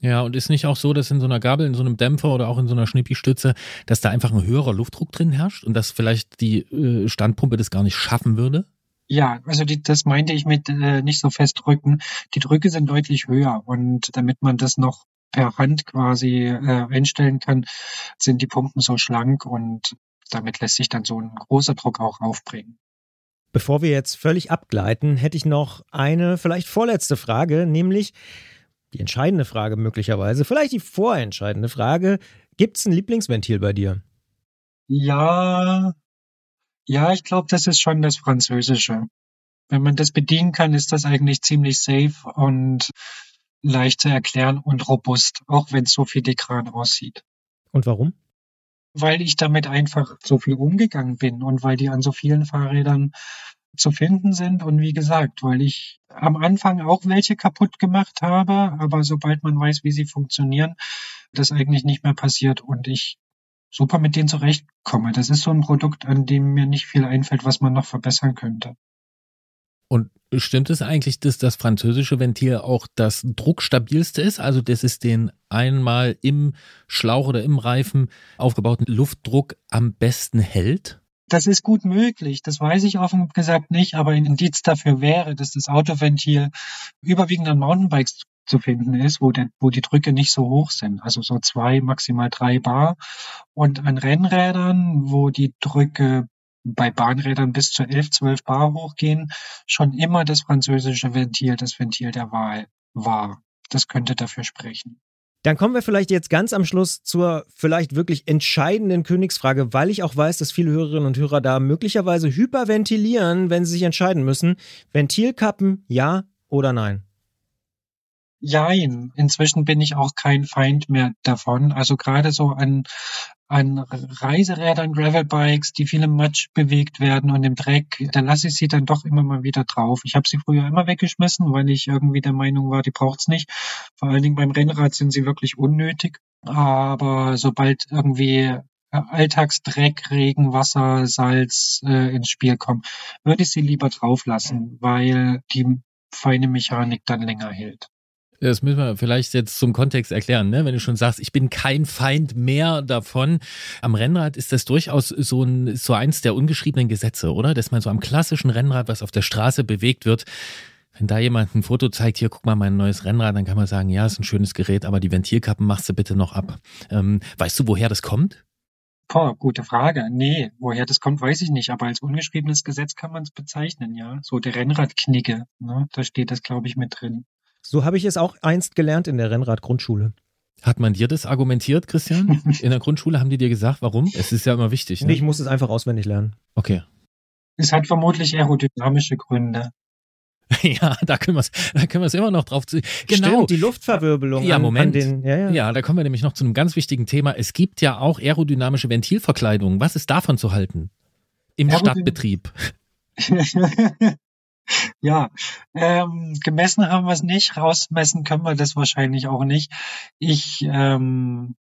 Ja, und ist nicht auch so, dass in so einer Gabel, in so einem Dämpfer oder auch in so einer Schnippi-Stütze, dass da einfach ein höherer Luftdruck drin herrscht und dass vielleicht die äh, Standpumpe das gar nicht schaffen würde? Ja, also die, das meinte ich mit äh, nicht so fest drücken. Die Drücke sind deutlich höher und damit man das noch per Hand quasi äh, einstellen kann, sind die Pumpen so schlank und damit lässt sich dann so ein großer Druck auch aufbringen. Bevor wir jetzt völlig abgleiten, hätte ich noch eine vielleicht vorletzte Frage, nämlich die entscheidende Frage möglicherweise, vielleicht die vorentscheidende Frage. Gibt es ein Lieblingsventil bei dir? Ja, ja, ich glaube, das ist schon das Französische. Wenn man das bedienen kann, ist das eigentlich ziemlich safe und leicht zu erklären und robust, auch wenn es so filigran aussieht. Und warum? Weil ich damit einfach so viel umgegangen bin und weil die an so vielen Fahrrädern zu finden sind und wie gesagt, weil ich am Anfang auch welche kaputt gemacht habe, aber sobald man weiß, wie sie funktionieren, das eigentlich nicht mehr passiert und ich super mit denen zurechtkomme. Das ist so ein Produkt, an dem mir nicht viel einfällt, was man noch verbessern könnte. Und stimmt es eigentlich, dass das französische Ventil auch das druckstabilste ist? Also, dass es den einmal im Schlauch oder im Reifen aufgebauten Luftdruck am besten hält? Das ist gut möglich. Das weiß ich offen gesagt nicht, aber ein Indiz dafür wäre, dass das Autoventil überwiegend an Mountainbikes zu finden ist, wo, der, wo die Drücke nicht so hoch sind. Also so zwei, maximal drei Bar. Und an Rennrädern, wo die Drücke bei Bahnrädern bis zu 11, 12 Bar hochgehen, schon immer das französische Ventil das Ventil der Wahl war. Das könnte dafür sprechen. Dann kommen wir vielleicht jetzt ganz am Schluss zur vielleicht wirklich entscheidenden Königsfrage, weil ich auch weiß, dass viele Hörerinnen und Hörer da möglicherweise hyperventilieren, wenn sie sich entscheiden müssen. Ventilkappen, ja oder nein? Jein. Inzwischen bin ich auch kein Feind mehr davon. Also gerade so an, an Reiserädern, Gravelbikes, die viel im Matsch bewegt werden und im Dreck, da lasse ich sie dann doch immer mal wieder drauf. Ich habe sie früher immer weggeschmissen, weil ich irgendwie der Meinung war, die braucht's nicht. Vor allen Dingen beim Rennrad sind sie wirklich unnötig. Aber sobald irgendwie Alltagsdreck, Regen, Wasser, Salz äh, ins Spiel kommen, würde ich sie lieber drauf lassen, weil die feine Mechanik dann länger hält. Das müssen wir vielleicht jetzt zum Kontext erklären, ne? wenn du schon sagst, ich bin kein Feind mehr davon. Am Rennrad ist das durchaus so, ein, so eins der ungeschriebenen Gesetze, oder? Dass man so am klassischen Rennrad, was auf der Straße bewegt wird, wenn da jemand ein Foto zeigt, hier guck mal mein neues Rennrad, dann kann man sagen, ja, ist ein schönes Gerät, aber die Ventilkappen machst du bitte noch ab. Ähm, weißt du, woher das kommt? Boah, gute Frage. Nee, woher das kommt, weiß ich nicht. Aber als ungeschriebenes Gesetz kann man es bezeichnen, ja. So der Rennradknicke, ne? da steht das, glaube ich, mit drin. So habe ich es auch einst gelernt in der Rennrad-Grundschule. Hat man dir das argumentiert, Christian? In der Grundschule haben die dir gesagt, warum? Es ist ja immer wichtig. Ne? Nee, ich muss es einfach auswendig lernen. Okay. Es hat vermutlich aerodynamische Gründe. Ja, da können wir es da können wir es immer noch drauf zu. Genau, Stimmt, die Luftverwirbelung. Ja, an, Moment. An den, ja, ja. ja, da kommen wir nämlich noch zu einem ganz wichtigen Thema. Es gibt ja auch aerodynamische Ventilverkleidung. Was ist davon zu halten? Im Aerodyn Stadtbetrieb. Ja, ähm, gemessen haben wir es nicht, rausmessen können wir das wahrscheinlich auch nicht. Ich ähm,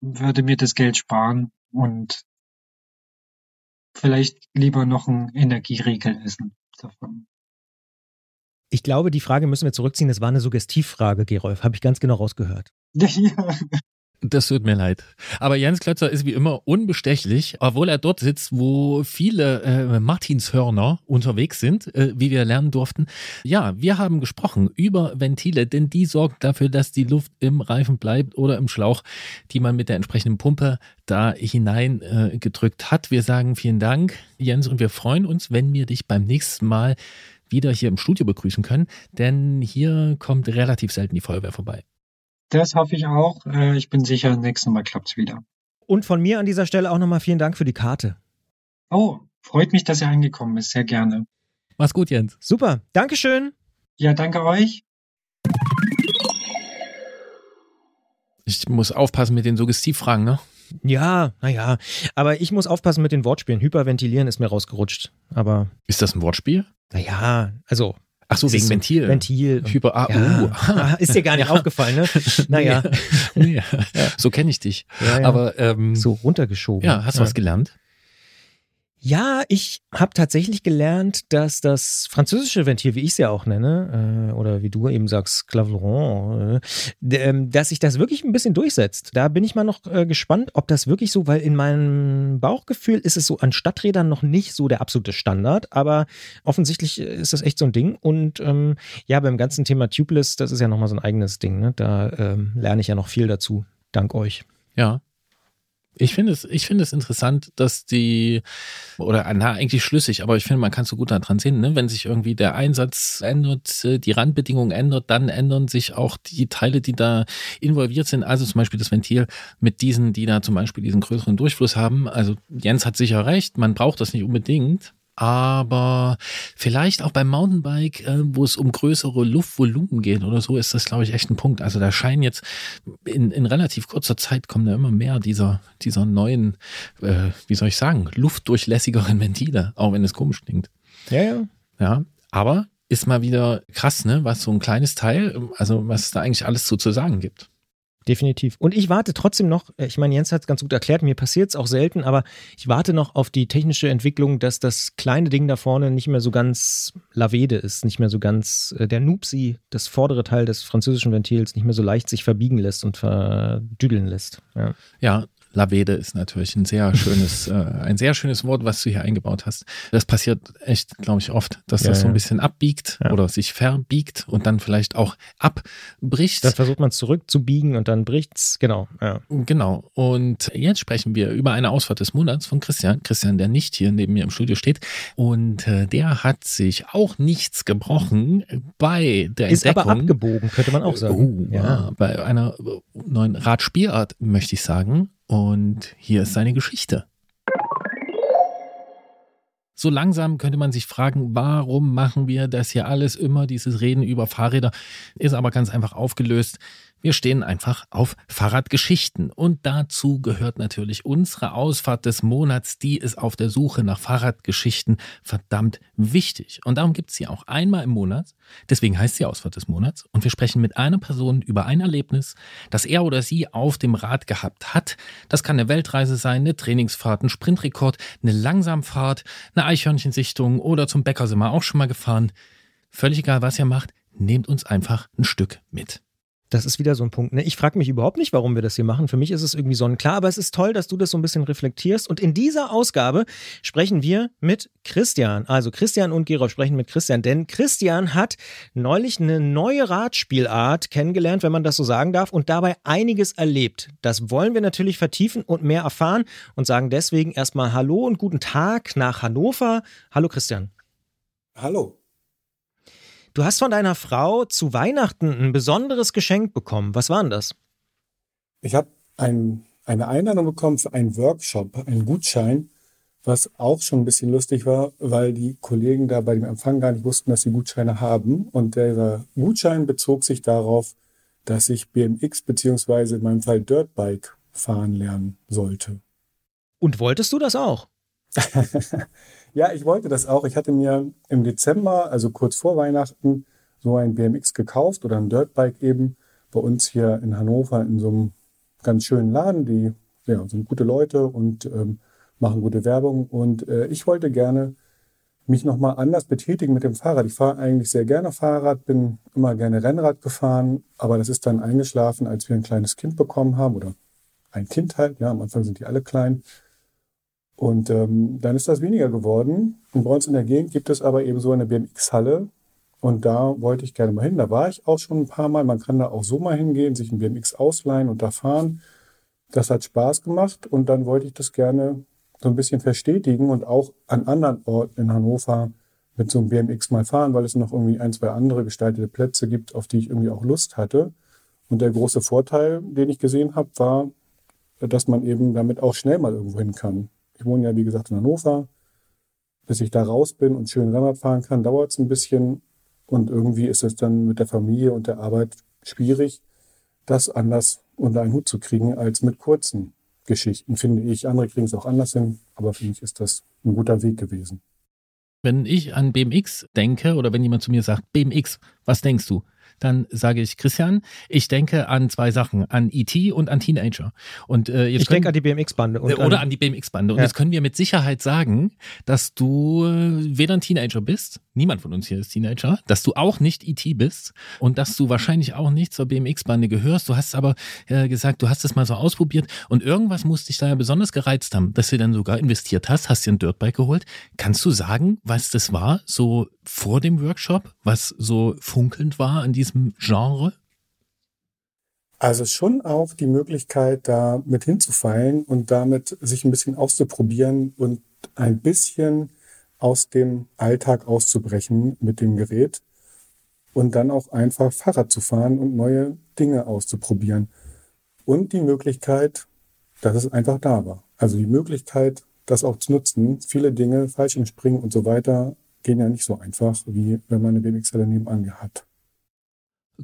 würde mir das Geld sparen und vielleicht lieber noch einen Energieriegel essen davon. Ich glaube, die Frage müssen wir zurückziehen. Das war eine Suggestivfrage, Gerolf. Habe ich ganz genau rausgehört. Ja. Das tut mir leid. Aber Jens Klötzer ist wie immer unbestechlich, obwohl er dort sitzt, wo viele äh, Martinshörner unterwegs sind, äh, wie wir lernen durften. Ja, wir haben gesprochen über Ventile, denn die sorgen dafür, dass die Luft im Reifen bleibt oder im Schlauch, die man mit der entsprechenden Pumpe da hinein äh, hat. Wir sagen vielen Dank, Jens, und wir freuen uns, wenn wir dich beim nächsten Mal wieder hier im Studio begrüßen können, denn hier kommt relativ selten die Feuerwehr vorbei. Das hoffe ich auch. Äh, ich bin sicher, nächstes Mal klappt es wieder. Und von mir an dieser Stelle auch nochmal vielen Dank für die Karte. Oh, freut mich, dass ihr angekommen ist. Sehr gerne. Mach's gut, Jens. Super. Dankeschön. Ja, danke euch. Ich muss aufpassen mit den Suggestivfragen, ne? Ja, naja. Aber ich muss aufpassen mit den Wortspielen. Hyperventilieren ist mir rausgerutscht. Aber. Ist das ein Wortspiel? Naja, also Ach so, wegen Ventil. Ventil. Hyper A. Ja. Uh. Ah, Ist dir gar nicht Ja. aufgefallen, ne? Naja. Nee. So kenne ich dich. Ja. Aber ähm, so runtergeschoben. ja, hast du was gelernt? Ja, ich habe tatsächlich gelernt, dass das französische Ventil, wie ich es ja auch nenne, äh, oder wie du eben sagst, Claveron, äh, ähm, dass sich das wirklich ein bisschen durchsetzt. Da bin ich mal noch äh, gespannt, ob das wirklich so, weil in meinem Bauchgefühl ist es so an Stadträdern noch nicht so der absolute Standard, aber offensichtlich äh, ist das echt so ein Ding. Und ähm, ja, beim ganzen Thema Tubeless, das ist ja nochmal so ein eigenes Ding. Ne? Da ähm, lerne ich ja noch viel dazu, dank euch. Ja. Ich finde es, ich finde es interessant, dass die, oder na, eigentlich schlüssig, aber ich finde, man kann so gut daran sehen, ne? wenn sich irgendwie der Einsatz ändert, äh, die Randbedingungen ändert, dann ändern sich auch die Teile, die da involviert sind. Also zum Beispiel das Ventil mit diesen, die da zum Beispiel diesen größeren Durchfluss haben. Also Jens hat sicher recht, man braucht das nicht unbedingt. Aber vielleicht auch beim Mountainbike, äh, wo es um größere Luftvolumen geht oder so, ist das, glaube ich, echt ein Punkt. Also da scheinen jetzt in, in relativ kurzer Zeit kommen da immer mehr dieser, dieser neuen, äh, wie soll ich sagen, luftdurchlässigeren Ventile, auch wenn es komisch klingt. Ja, ja. Ja, aber ist mal wieder krass, ne, was so ein kleines Teil, also was da eigentlich alles so zu sagen gibt. Definitiv. Und ich warte trotzdem noch, äh, ich meine, Jens hat es ganz gut erklärt, mir passiert es auch selten, aber ich warte noch auf die technische Entwicklung, dass das kleine Ding da vorne nicht mehr so ganz lavede ist, nicht mehr so ganz, äh, der Nupsi, das vordere Teil des französischen Ventils, nicht mehr so leicht sich verbiegen lässt und verdüdeln lässt. Ja. Ja, Lavede ist natürlich ein sehr schönes, äh, ein sehr schönes Wort, was du hier eingebaut hast. Das passiert echt, glaube ich, oft, dass Ja, das so ein bisschen abbiegt Ja. oder sich verbiegt und dann vielleicht auch abbricht. Dann versucht man es zurückzubiegen und dann bricht's. Genau. Ja. Genau. Und jetzt sprechen wir über eine Ausfahrt des Monats von Christian. Christian, der nicht hier neben mir im Studio steht. Und äh, der hat sich auch nichts gebrochen bei der Ist Entdeckung. aber abgebogen, könnte man auch sagen. Oh, ja. Bei einer neuen Radspielart, möchte ich sagen. Und hier ist seine Geschichte. So langsam könnte man sich fragen, warum machen wir das hier alles immer, dieses Reden über Fahrräder, ist aber ganz einfach aufgelöst. Wir stehen einfach auf Fahrradgeschichten und dazu gehört natürlich unsere Ausfahrt des Monats, die ist auf der Suche nach Fahrradgeschichten verdammt wichtig. Und darum gibt es sie auch einmal im Monat, deswegen heißt sie Ausfahrt des Monats und wir sprechen mit einer Person über ein Erlebnis, das er oder sie auf dem Rad gehabt hat. Das kann eine Weltreise sein, eine Trainingsfahrt, ein Sprintrekord, eine Langsamfahrt, eine Eichhörnchensichtung oder zum Bäcker sind wir auch schon mal gefahren. Völlig egal, was ihr macht, nehmt uns einfach ein Stück mit. Das ist wieder so ein Punkt. Ne? Ich frage mich überhaupt nicht, warum wir das hier machen. Für mich ist es irgendwie sonnenklar, aber es ist toll, dass du das so ein bisschen reflektierst. Und in dieser Ausgabe sprechen wir mit Christian. Also Christian und Gerolf sprechen mit Christian, denn Christian hat neulich eine neue Radspielart kennengelernt, wenn man das so sagen darf, und dabei einiges erlebt. Das wollen wir natürlich vertiefen und mehr erfahren und sagen deswegen erstmal Hallo und guten Tag nach Hannover. Hallo Christian. Hallo. Du hast von deiner Frau zu Weihnachten ein besonderes Geschenk bekommen. Was war denn das? Ich habe ein, eine Einladung bekommen für einen Workshop, einen Gutschein, was auch schon ein bisschen lustig war, weil die Kollegen da bei dem Empfang gar nicht wussten, dass sie Gutscheine haben. Und dieser Gutschein bezog sich darauf, dass ich BMX beziehungsweise in meinem Fall Dirtbike fahren lernen sollte. Und wolltest du das auch? ja, ich wollte das auch. Ich hatte mir im Dezember, also kurz vor Weihnachten, so ein BMX gekauft oder ein Dirtbike eben bei uns hier in Hannover in so einem ganz schönen Laden. Die ja, sind gute Leute und ähm, machen gute Werbung. Und äh, ich wollte gerne mich nochmal anders betätigen mit dem Fahrrad. Ich fahre eigentlich sehr gerne Fahrrad, bin immer gerne Rennrad gefahren, aber das ist dann eingeschlafen, als wir ein kleines Kind bekommen haben oder ein Kind halt. Ja, am Anfang sind die alle klein. Und ähm, dann ist das weniger geworden. Und bei uns in der Gegend gibt es aber eben so eine BMX-Halle. Und da wollte ich gerne mal hin. Da war ich auch schon ein paar Mal. Man kann da auch so mal hingehen, sich ein BMX ausleihen und da fahren. Das hat Spaß gemacht. Und dann wollte ich das gerne so ein bisschen verstetigen und auch an anderen Orten in Hannover mit so einem BMX mal fahren, weil es noch irgendwie ein, zwei andere gestaltete Plätze gibt, auf die ich irgendwie auch Lust hatte. Und der große Vorteil, den ich gesehen habe, war, dass man eben damit auch schnell mal irgendwo hin kann. Ich wohne ja, wie gesagt, in Hannover. Bis ich da raus bin und schön Rennrad fahren kann, dauert es ein bisschen. Und irgendwie ist es dann mit der Familie und der Arbeit schwierig, das anders unter einen Hut zu kriegen als mit kurzen Geschichten, finde ich. Andere kriegen es auch anders hin, aber für mich ist das ein guter Weg gewesen. Wenn ich an BMX denke oder wenn jemand zu mir sagt, BMX, was denkst du? Dann sage ich Christian, ich denke an zwei Sachen, an E.T. und an Teenager. Und äh, jetzt ich denke an die BMX-Bande. Oder an, die BMX-Bande. Und ja. jetzt können wir mit Sicherheit sagen, dass du äh, weder ein Teenager bist, niemand von uns hier ist Teenager, dass du auch nicht E.T. bist und dass du wahrscheinlich auch nicht zur BMX-Bande gehörst. Du hast aber äh, gesagt, du hast es mal so ausprobiert und irgendwas musste dich da ja besonders gereizt haben, dass du dann sogar investiert hast, hast dir ein Dirtbike geholt. Kannst du sagen, was das war, so vor dem Workshop, was so funkelnd war an diesem Genre? Also schon auch die Möglichkeit, da mit hinzufallen und damit sich ein bisschen auszuprobieren und ein bisschen aus dem Alltag auszubrechen mit dem Gerät und dann auch einfach Fahrrad zu fahren und neue Dinge auszuprobieren. Und die Möglichkeit, dass es einfach da war. Also die Möglichkeit, das auch zu nutzen. Viele Dinge, Fallschirmspringen und so weiter, gehen ja nicht so einfach, wie wenn man eine BMX-Halle nebenan hat.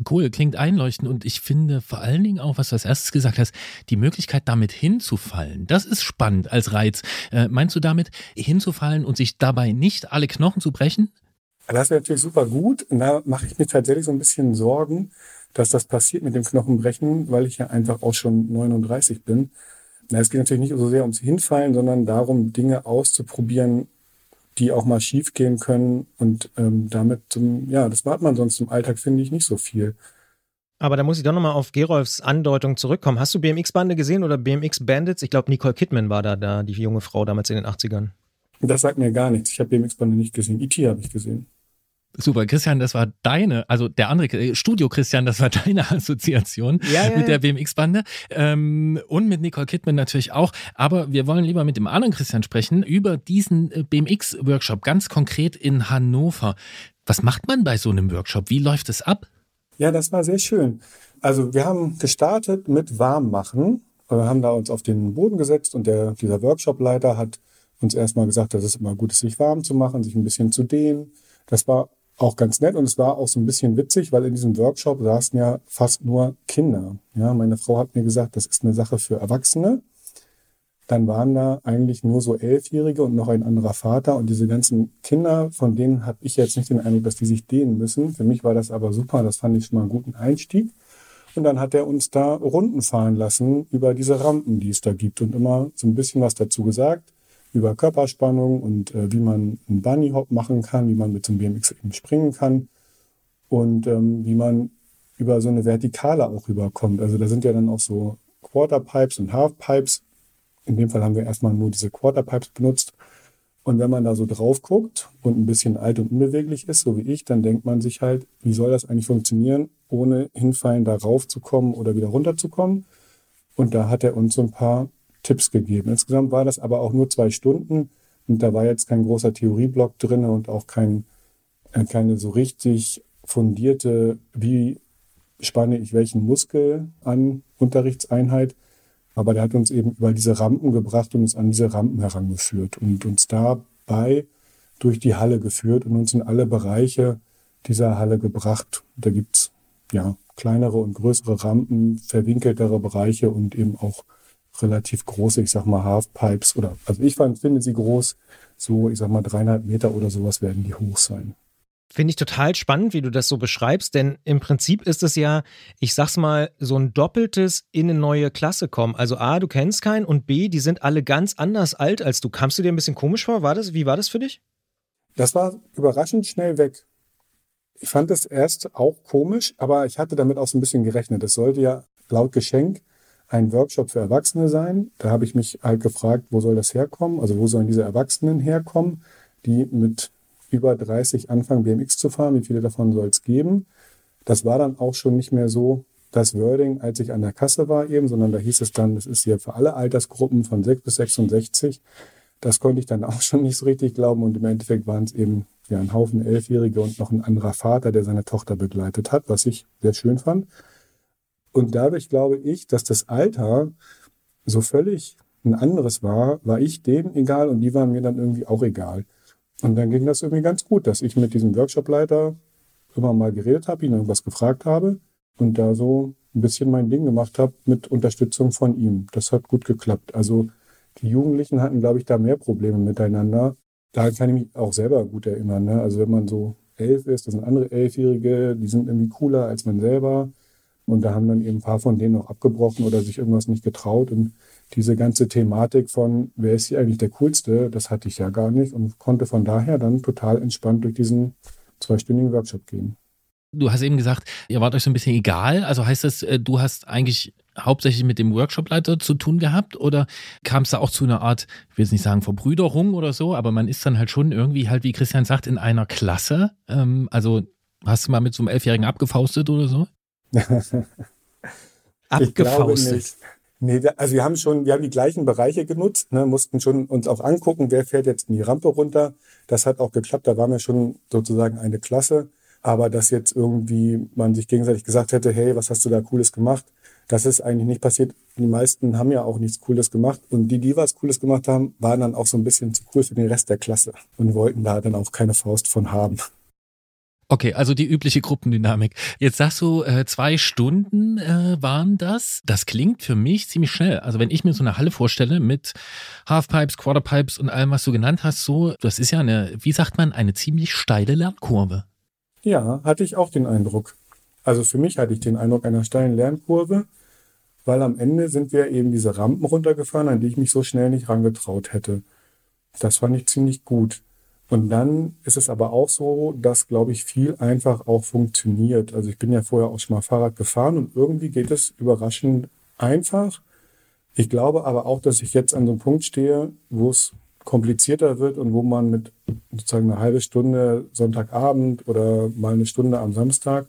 Cool, klingt einleuchtend und ich finde vor allen Dingen auch, was du als erstes gesagt hast, die Möglichkeit damit hinzufallen, das ist spannend als Reiz. Äh, meinst du damit hinzufallen und sich dabei nicht alle Knochen zu brechen? Das wäre natürlich super gut und da mache ich mir tatsächlich so ein bisschen Sorgen, dass das passiert mit dem Knochenbrechen, weil ich ja einfach auch schon 39 bin. Es geht natürlich nicht so sehr ums Hinfallen, sondern darum, Dinge auszuprobieren, die auch mal schief gehen können. Und ähm, damit, zum, ja, das macht man sonst im Alltag, finde ich, nicht so viel. Aber da muss ich doch nochmal auf Gerolfs Andeutung zurückkommen. Hast du BMX-Bande gesehen oder BMX Bandits? Ich glaube, Nicole Kidman war da, da, die junge Frau damals in den 80ern. Das sagt mir gar nichts. Ich habe BMX-Bande nicht gesehen. IT e habe ich gesehen. Super, Christian, das war deine, also der andere äh, Studio Christian, das war deine Assoziation ja, ja, mit der BMX-Bande ähm, und mit Nicole Kidman natürlich auch. Aber wir wollen lieber mit dem anderen Christian sprechen über diesen äh, BMX-Workshop, ganz konkret in Hannover. Was macht man bei so einem Workshop? Wie läuft es ab? Ja, das war sehr schön. Also wir haben gestartet mit Warmmachen. Wir haben da uns auf den Boden gesetzt und der, dieser Workshopleiter hat uns erstmal gesagt, dass es immer gut ist, sich warm zu machen, sich ein bisschen zu dehnen. Das war auch ganz nett und es war auch so ein bisschen witzig, weil in diesem Workshop saßen ja fast nur Kinder. Ja, meine Frau hat mir gesagt, das ist eine Sache für Erwachsene. Dann waren da eigentlich nur so Elfjährige und noch ein anderer Vater und diese ganzen Kinder, von denen habe ich jetzt nicht den Eindruck, dass die sich dehnen müssen. Für mich war das aber super, das fand ich schon mal einen guten Einstieg. Und dann hat er uns da Runden fahren lassen über diese Rampen, die es da gibt und immer so ein bisschen was dazu gesagt über Körperspannung und äh, wie man einen Bunny Hop machen kann, wie man mit so einem BMX eben springen kann und ähm, wie man über so eine Vertikale auch rüberkommt. Also da sind ja dann auch so Quarterpipes und Halfpipes. In dem Fall haben wir erstmal nur diese Quarterpipes benutzt. Und wenn man da so drauf guckt und ein bisschen alt und unbeweglich ist, so wie ich, dann denkt man sich halt, wie soll das eigentlich funktionieren, ohne hinfallen da raufzukommen oder wieder runterzukommen. Und da hat er uns so ein paar Tipps gegeben. Insgesamt war das aber auch nur zwei Stunden und da war jetzt kein großer Theorieblock drin und auch kein, äh, keine so richtig fundierte, wie spanne ich welchen Muskel an Unterrichtseinheit. Aber der hat uns eben über diese Rampen gebracht und uns an diese Rampen herangeführt und uns dabei durch die Halle geführt und uns in alle Bereiche dieser Halle gebracht. Da gibt's ja kleinere und größere Rampen, verwinkeltere Bereiche und eben auch relativ große, ich sag mal Halfpipes oder, also ich fand, finde sie groß, so ich sag mal dreieinhalb Meter oder sowas werden die hoch sein. Finde ich total spannend, wie du das so beschreibst, denn im Prinzip ist es ja, ich sag's mal, so ein doppeltes in eine neue Klasse kommen. Also A, du kennst keinen und B, die sind alle ganz anders alt als du. Kamst du dir ein bisschen komisch vor? War das, wie war das für dich? Das war überraschend schnell weg. Ich fand es erst auch komisch, aber ich hatte damit auch so ein bisschen gerechnet. Es sollte ja laut Geschenk ein Workshop für Erwachsene sein. Da habe ich mich halt gefragt, wo soll das herkommen? Also wo sollen diese Erwachsenen herkommen, die mit über 30 anfangen, BMX zu fahren? Wie viele davon soll es geben? Das war dann auch schon nicht mehr so das Wording, als ich an der Kasse war eben, sondern da hieß es dann, es ist hier für alle Altersgruppen von 6 bis 66. Das konnte ich dann auch schon nicht so richtig glauben und im Endeffekt waren es eben ja ein Haufen Elfjährige und noch ein anderer Vater, der seine Tochter begleitet hat, was ich sehr schön fand. Und dadurch glaube ich, dass das Alter so völlig ein anderes war, war ich denen egal und die waren mir dann irgendwie auch egal. Und dann ging das irgendwie ganz gut, dass ich mit diesem Workshopleiter immer mal geredet habe, ihn irgendwas gefragt habe und da so ein bisschen mein Ding gemacht habe mit Unterstützung von ihm. Das hat gut geklappt. Also die Jugendlichen hatten, glaube ich, da mehr Probleme miteinander. Da kann ich mich auch selber gut erinnern. Ne? Also wenn man so elf ist, das sind andere Elfjährige, die sind irgendwie cooler als man selber. Und da haben dann eben ein paar von denen auch abgebrochen oder sich irgendwas nicht getraut. Und diese ganze Thematik von, wer ist hier eigentlich der Coolste, das hatte ich ja gar nicht und konnte von daher dann total entspannt durch diesen zweistündigen Workshop gehen. Du hast eben gesagt, ihr wart euch so ein bisschen egal. Also heißt das, äh, du hast eigentlich hauptsächlich mit dem Workshopleiter zu tun gehabt oder kam es da auch zu einer Art, ich will jetzt nicht sagen Verbrüderung oder so, aber man ist dann halt schon irgendwie halt, wie Christian sagt, in einer Klasse. Ähm, also hast du mal mit so einem Elfjährigen abgefaustet oder so? Abgefaustet. Nee, also wir haben schon, wir haben die gleichen Bereiche genutzt, ne, mussten schon uns auch angucken, wer fährt jetzt in die Rampe runter. Das hat auch geklappt, da waren wir schon sozusagen eine Klasse. Aber dass jetzt irgendwie man sich gegenseitig gesagt hätte, hey, was hast du da Cooles gemacht? Das ist eigentlich nicht passiert. Die meisten haben ja auch nichts Cooles gemacht. Und die, die was Cooles gemacht haben, waren dann auch so ein bisschen zu cool für den Rest der Klasse und wollten da dann auch keine Faust von haben. Okay, also die übliche Gruppendynamik. Jetzt sagst du, äh, zwei Stunden äh, waren das. Das klingt für mich ziemlich schnell. Also wenn ich mir so eine Halle vorstelle mit Halfpipes, Quarterpipes und allem, was du genannt hast, so, das ist ja eine, wie sagt man, eine ziemlich steile Lernkurve. Ja, hatte ich auch den Eindruck. Also für mich hatte ich den Eindruck einer steilen Lernkurve, weil am Ende sind wir eben diese Rampen runtergefahren, an die ich mich so schnell nicht rangetraut hätte. Das fand ich ziemlich gut. Und dann ist es aber auch so, dass, glaube ich, viel einfach auch funktioniert. Also ich bin ja vorher auch schon mal Fahrrad gefahren und irgendwie geht es überraschend einfach. Ich glaube aber auch, dass ich jetzt an so einem Punkt stehe, wo es komplizierter wird und wo man mit sozusagen eine halbe Stunde Sonntagabend oder mal eine Stunde am Samstag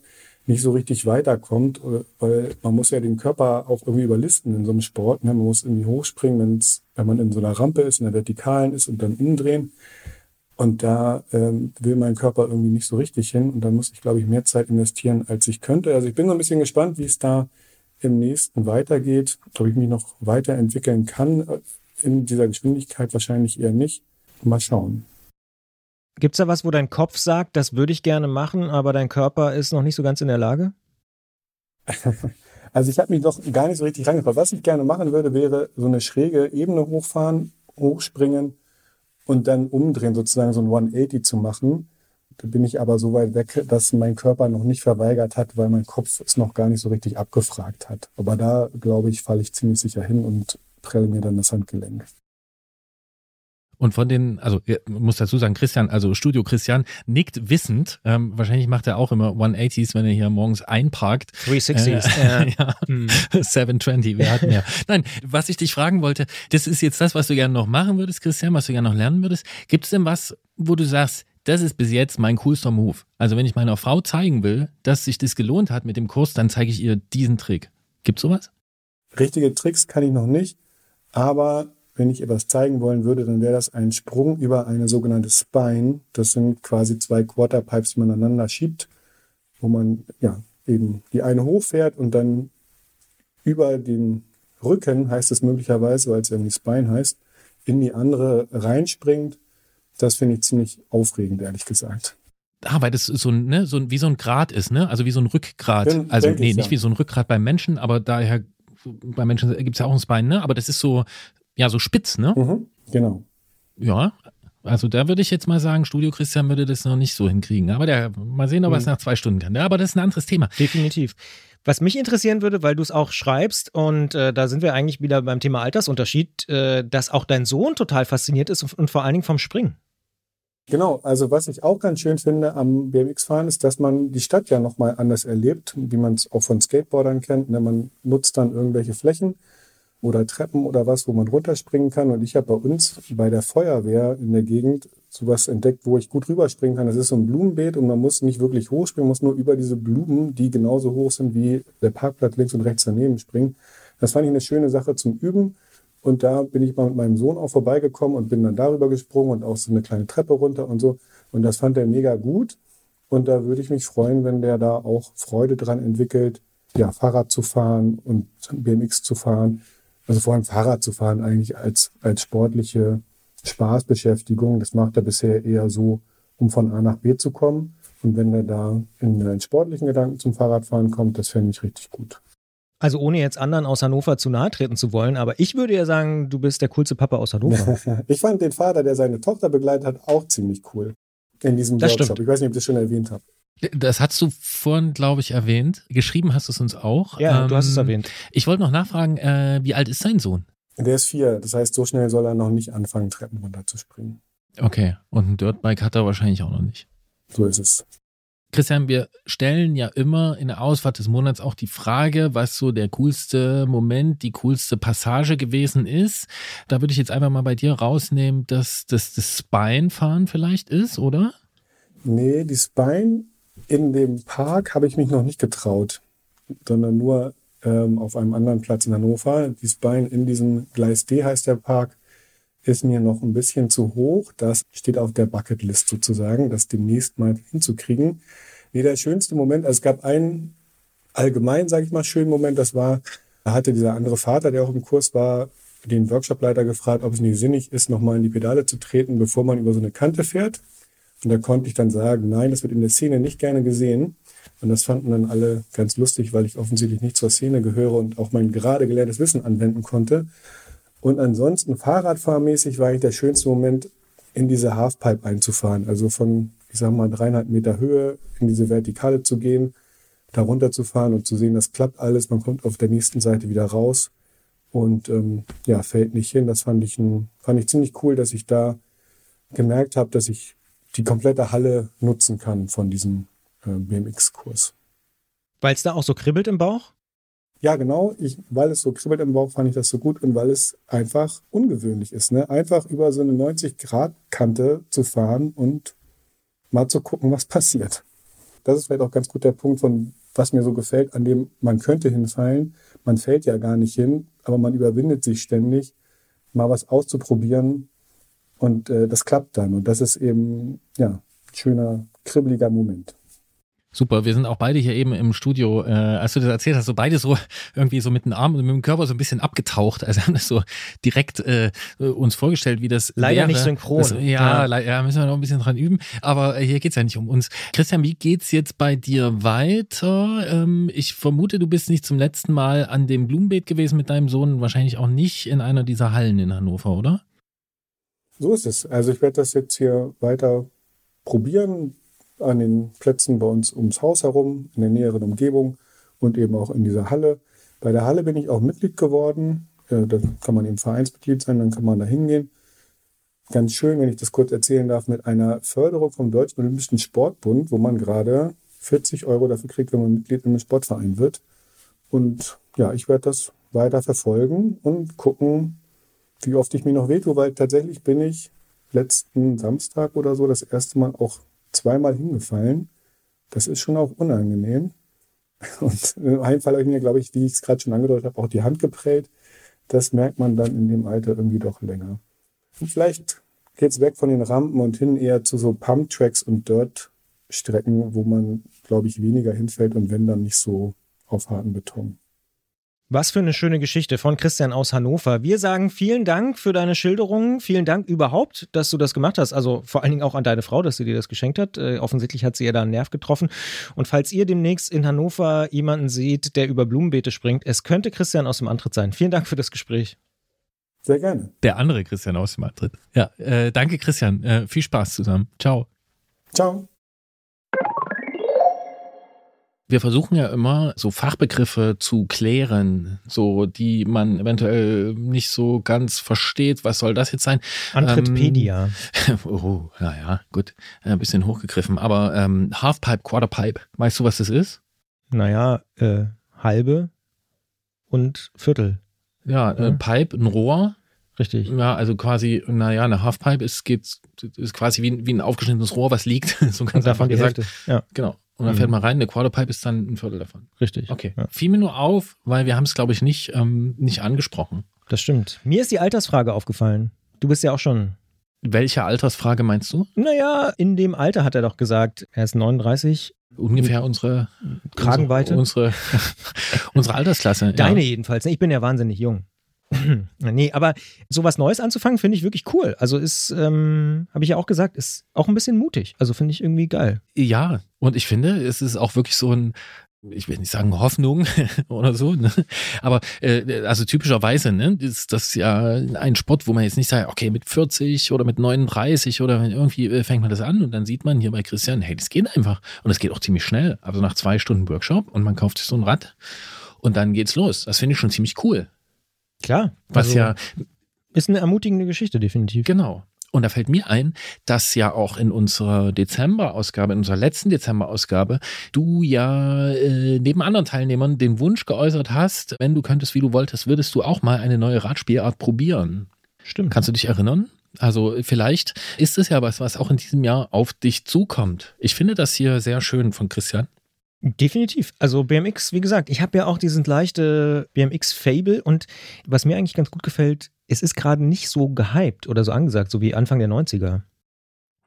nicht so richtig weiterkommt, weil man muss ja den Körper auch irgendwie überlisten in so einem Sport. Ne? Man muss irgendwie hochspringen, wenn man in so einer Rampe ist, in der Vertikalen ist und dann umdrehen. Und da ähm, will mein Körper irgendwie nicht so richtig hin. Und da muss ich, glaube ich, mehr Zeit investieren, als ich könnte. Also ich bin so ein bisschen gespannt, wie es da im nächsten weitergeht, ob ich mich noch weiterentwickeln kann. In dieser Geschwindigkeit wahrscheinlich eher nicht. Mal schauen. Gibt es da was, wo dein Kopf sagt, das würde ich gerne machen, aber dein Körper ist noch nicht so ganz in der Lage? Also ich habe mich doch gar nicht so richtig rangefragt. Was ich gerne machen würde, wäre so eine schräge Ebene hochfahren, hochspringen und dann umdrehen, sozusagen so ein 180 zu machen. Da bin ich aber so weit weg, dass mein Körper noch nicht verweigert hat, weil mein Kopf es noch gar nicht so richtig abgefragt hat. Aber da, glaube ich, falle ich ziemlich sicher hin und prelle mir dann das Handgelenk. Und von den, also muss dazu sagen, Christian, also Studio Christian, nickt wissend. Ähm, wahrscheinlich macht er auch immer 180s, wenn er hier morgens einparkt. 360s. Äh, ja. Hm. 720, wir hatten ja. Nein, was ich dich fragen wollte, das ist jetzt das, was du gerne noch machen würdest, Christian, was du gerne noch lernen würdest. Gibt es denn was, wo du sagst, das ist bis jetzt mein coolster Move? Also wenn ich meiner Frau zeigen will, dass sich das gelohnt hat mit dem Kurs, dann zeige ich ihr diesen Trick. Gibt's sowas? Richtige Tricks kann ich noch nicht, aber wenn ich etwas zeigen wollen würde, dann wäre das ein Sprung über eine sogenannte Spine. Das sind quasi zwei Quarterpipes, die man aneinander schiebt, wo man ja eben die eine hochfährt und dann über den Rücken, heißt es möglicherweise, weil es irgendwie Spine heißt, in die andere reinspringt. Das finde ich ziemlich aufregend, ehrlich gesagt. Ah, weil das so ein, ne, so ein, wie so ein Grad ist, ne? Also wie so ein Rückgrat. Bin, also nee, nicht ja. wie so ein Rückgrat beim Menschen, aber daher bei Menschen gibt es ja auch ein Spine, ne? Aber das ist so, ja, so spitz, ne? Mhm, genau. Ja, also da würde ich jetzt mal sagen, Studio Christian würde das noch nicht so hinkriegen. Aber der, mal sehen, ob er es mhm. nach zwei Stunden kann. Ja, aber das ist ein anderes Thema. Definitiv. Was mich interessieren würde, weil du es auch schreibst, und äh, da sind wir eigentlich wieder beim Thema Altersunterschied, äh, dass auch dein Sohn total fasziniert ist und, und vor allen Dingen vom Springen. Genau, also was ich auch ganz schön finde am BMX-Fahren ist, dass man die Stadt ja nochmal anders erlebt, wie man es auch von Skateboardern kennt. Ne? Man nutzt dann irgendwelche Flächen oder Treppen oder was, wo man runterspringen kann. Und ich habe bei uns bei der Feuerwehr in der Gegend sowas entdeckt, wo ich gut rüberspringen kann. Das ist so ein Blumenbeet und man muss nicht wirklich hochspringen, muss nur über diese Blumen, die genauso hoch sind wie der Parkplatz links und rechts daneben springen. Das fand ich eine schöne Sache zum Üben. Und da bin ich mal mit meinem Sohn auch vorbeigekommen und bin dann darüber gesprungen und auch so eine kleine Treppe runter und so. Und das fand er mega gut. Und da würde ich mich freuen, wenn der da auch Freude dran entwickelt, ja, Fahrrad zu fahren und BMX zu fahren. Also vor allem Fahrrad zu fahren eigentlich als, als sportliche Spaßbeschäftigung. Das macht er bisher eher so, um von A nach B zu kommen. Und wenn er da in einen sportlichen Gedanken zum Fahrradfahren kommt, das fände ich richtig gut. Also ohne jetzt anderen aus Hannover zu nahe treten zu wollen, aber ich würde ja sagen, du bist der coolste Papa aus Hannover. ich fand den Vater, der seine Tochter begleitet hat, auch ziemlich cool. In diesem das Workshop. Stimmt. Ich weiß nicht, ob ich das schon erwähnt habe. Das hast du vorhin, glaube ich, erwähnt. Geschrieben hast du es uns auch. Ja, ähm, du hast es erwähnt. Ich wollte noch nachfragen, äh, wie alt ist dein Sohn? Der ist vier. Das heißt, so schnell soll er noch nicht anfangen, Treppen runterzuspringen. Okay. Und ein Dirtbike hat er wahrscheinlich auch noch nicht. So ist es. Christian, wir stellen ja immer in der Ausfahrt des Monats auch die Frage, was so der coolste Moment, die coolste Passage gewesen ist. Da würde ich jetzt einfach mal bei dir rausnehmen, dass das, das Spine-Fahren vielleicht ist, oder? Nee, die Spine in dem Park habe ich mich noch nicht getraut, sondern nur ähm, auf einem anderen Platz in Hannover. Die Spine in diesem Gleis D heißt der Park, ist mir noch ein bisschen zu hoch. Das steht auf der Bucketlist sozusagen, das demnächst mal hinzukriegen. Nee, der schönste Moment, also es gab einen allgemein, sage ich mal, schönen Moment, das war, da hatte dieser andere Vater, der auch im Kurs war, den Workshopleiter gefragt, ob es nicht sinnig ist, nochmal in die Pedale zu treten, bevor man über so eine Kante fährt. Und da konnte ich dann sagen, nein, das wird in der Szene nicht gerne gesehen. Und das fanden dann alle ganz lustig, weil ich offensichtlich nicht zur Szene gehöre und auch mein gerade gelerntes Wissen anwenden konnte. Und ansonsten Fahrradfahrmäßig war eigentlich der schönste Moment, in diese Halfpipe einzufahren. Also von, ich sag mal, dreieinhalb Meter Höhe in diese Vertikale zu gehen, da runter zu fahren und zu sehen, das klappt alles. Man kommt auf der nächsten Seite wieder raus und ähm, ja, fällt nicht hin. Das fand ich, ein, fand ich ziemlich cool, dass ich da gemerkt habe, dass ich die komplette Halle nutzen kann von diesem äh, BMX-Kurs. Weil es da auch so kribbelt im Bauch? Ja, genau. Ich, weil es so kribbelt im Bauch, fand ich das so gut und weil es einfach ungewöhnlich ist. Ne? Einfach über so eine 90-Grad-Kante zu fahren und mal zu gucken, was passiert. Das ist vielleicht auch ganz gut der Punkt von, was mir so gefällt, an dem man könnte hinfallen. Man fällt ja gar nicht hin, aber man überwindet sich ständig, mal was auszuprobieren und äh, das klappt dann. Und das ist eben, ja, ein schöner, kribbeliger Moment. Super, wir sind auch beide hier eben im Studio, äh, als du das erzählt hast, so beide so irgendwie so mit dem Arm und mit dem Körper so ein bisschen abgetaucht. Also haben das so direkt äh, uns vorgestellt, wie das Leider wäre. nicht synchron. Das, ja, ja. ja, müssen wir noch ein bisschen dran üben. Aber hier geht's ja nicht um uns. Christian, wie geht's jetzt bei dir weiter? Ähm, ich vermute, du bist nicht zum letzten Mal an dem Blumenbeet gewesen mit deinem Sohn, wahrscheinlich auch nicht in einer dieser Hallen in Hannover, oder? So ist es. Also ich werde das jetzt hier weiter probieren an den Plätzen bei uns ums Haus herum, in der näheren Umgebung und eben auch in dieser Halle. Bei der Halle bin ich auch Mitglied geworden. Da kann man eben Vereinsmitglied sein, dann kann man da hingehen. Ganz schön, wenn ich das kurz erzählen darf, mit einer Förderung vom Deutschen Olympischen Sportbund, wo man gerade 40 Euro dafür kriegt, wenn man Mitglied in einem Sportverein wird. Und ja, ich werde das weiter verfolgen und gucken, wie oft ich mir noch wehtue, weil tatsächlich bin ich letzten Samstag oder so das erste Mal auch zweimal hingefallen. Das ist schon auch unangenehm. Und in einem Fall habe ich mir, glaube ich, wie ich es gerade schon angedeutet habe, auch die Hand geprellt. Das merkt man dann in dem Alter irgendwie doch länger. Und vielleicht geht es weg von den Rampen und hin eher zu so Pump-Tracks und Dirt-Strecken, wo man, glaube ich, weniger hinfällt und wenn dann nicht so auf harten Beton. Was für eine schöne Geschichte von Christian aus Hannover. Wir sagen vielen Dank für deine Schilderungen. Vielen Dank überhaupt, dass du das gemacht hast. Also vor allen Dingen auch an deine Frau, dass sie dir das geschenkt hat. Äh, offensichtlich hat sie ihr da einen Nerv getroffen. Und falls ihr demnächst in Hannover jemanden seht, der über Blumenbeete springt, es könnte Christian aus dem Antritt sein. Vielen Dank für das Gespräch. Sehr gerne. Der andere Christian aus dem Antritt. Ja, äh, danke Christian. Äh, viel Spaß zusammen. Ciao. Ciao. Wir versuchen ja immer, so Fachbegriffe zu klären, so die man eventuell nicht so ganz versteht. Was soll das jetzt sein? Antritpedia. Ähm, oh, naja, gut, ein bisschen hochgegriffen. Aber ähm, Halfpipe, Quarterpipe, weißt du, was das ist? Naja, äh, halbe und Viertel. Ja, äh, Mhm. Pipe, ein Rohr. Richtig. Ja, also quasi, naja, eine Halfpipe ist, geht, ist quasi wie, ein- wie ein aufgeschnittenes Rohr, was liegt. so ganz einfach gesagt. Hälfte. Ja, Genau. Und dann Mhm. fällt man rein, eine Quarterpipe ist dann ein Viertel davon. richtig. Okay. Ja, Fiel mir nur auf, weil wir haben es, glaube ich, nicht, ähm, nicht angesprochen. das stimmt. Mir ist die Altersfrage aufgefallen. Du bist ja auch schon. Welche Altersfrage meinst du? Naja, in dem Alter hat er doch gesagt, er ist 39. Ungefähr unsere Kragenweite? Unsere, unsere Altersklasse. Deine Ja. jedenfalls. ne? Ich bin ja wahnsinnig jung. nee, aber sowas Neues anzufangen, finde ich wirklich cool. Also ist, ähm, habe ich ja auch gesagt, ist auch ein bisschen mutig. Also finde ich irgendwie geil. Ja, und ich finde, es ist auch wirklich so ein, ich will nicht sagen Hoffnung oder so, ne? aber äh, also typischerweise, ne, ist das ja ein Sport, wo man jetzt nicht sagt, okay, mit 40 oder mit 39 oder irgendwie äh, fängt man das an und dann sieht man hier bei Christian, hey, das geht einfach und das geht auch ziemlich schnell. Also nach zwei Stunden Workshop und man kauft sich so ein Rad und dann geht's los. Das finde ich schon ziemlich cool. Klar. Was also, ja Ist eine ermutigende Geschichte, definitiv. Genau. Und da fällt mir ein, dass ja auch in unserer Dezemberausgabe, in unserer letzten Dezemberausgabe, du ja äh, neben anderen Teilnehmern den Wunsch geäußert hast, wenn du könntest, wie du wolltest, würdest du auch mal eine neue Radspielart probieren. Stimmt. Kannst du dich erinnern? Also vielleicht ist es ja was, was auch in diesem Jahr auf dich zukommt. Ich finde das hier sehr schön von Christian. Definitiv. Also BMX, wie gesagt, ich habe ja auch diesen leichte BMX-Fable und was mir eigentlich ganz gut gefällt, es ist gerade nicht so gehypt oder so angesagt, so wie Anfang der 90er.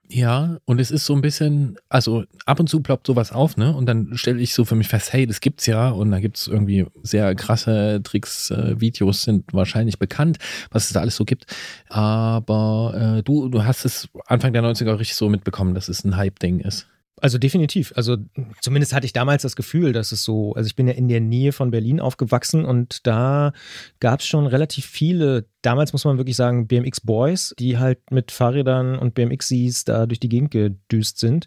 Ja, und es ist so ein bisschen, also ab und zu ploppt sowas auf, ne? Und dann stelle ich so für mich fest, hey, das gibt's ja und da gibt's irgendwie sehr krasse Tricks, äh, Videos sind wahrscheinlich bekannt, was es da alles so gibt. Aber äh, du, du hast es Anfang der 90er richtig so mitbekommen, dass es ein Hype-Ding ist. Also definitiv. Also zumindest hatte ich damals das Gefühl, dass es so, also ich bin ja in der Nähe von Berlin aufgewachsen und da gab es schon relativ viele, damals muss man wirklich sagen, BMX-Boys, die halt mit Fahrrädern und BMX-Cs da durch die Gegend gedüst sind.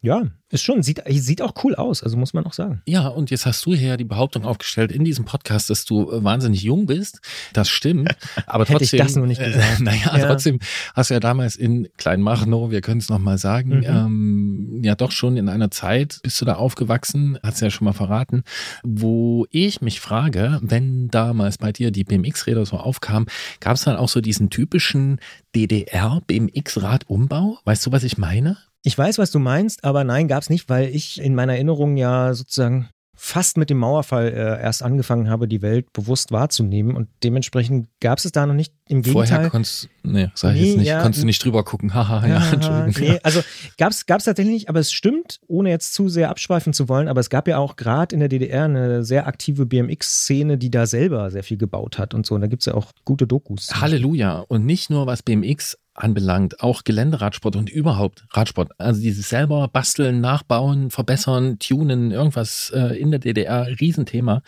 Ja, ist schon, sieht, sieht auch cool aus, also muss man auch sagen. Ja, und jetzt hast du hier die Behauptung aufgestellt in diesem Podcast, dass du äh, wahnsinnig jung bist. Das stimmt. Aber Hätte ich trotzdem. das nur nicht gesagt. Äh, naja, Ja. trotzdem hast du ja damals in Kleinmachnow, wir können es nochmal sagen, Mhm. ähm, ja doch schon in einer Zeit bist du da aufgewachsen, hast ja schon mal verraten, wo ich mich frage, wenn damals bei dir die BMX-Räder so aufkamen, gab es dann auch so diesen typischen DDR-BMX-Radumbau? Weißt du, was ich meine? Ich weiß, was du meinst, aber nein, gab es nicht, weil ich in meiner Erinnerung ja sozusagen fast mit dem Mauerfall äh, erst angefangen habe, die Welt bewusst wahrzunehmen und dementsprechend gab es es da noch nicht. Im Vorher Gegenteil. konntest, nee, sag ich Nee, jetzt nicht, ja, konntest du nicht drüber gucken. Haha, ja, Ja, Entschuldigung. nee, also gab es tatsächlich nicht, aber es stimmt, ohne jetzt zu sehr abschweifen zu wollen, aber es gab ja auch gerade in der DDR eine sehr aktive BMX-Szene, die da selber sehr viel gebaut hat und so. Und da gibt es ja auch gute Dokus. Halleluja. Und nicht nur was BMX anbelangt, auch Geländeradsport und überhaupt Radsport. Also dieses selber basteln, nachbauen, verbessern, tunen, irgendwas äh, in der DDR, Riesenthema.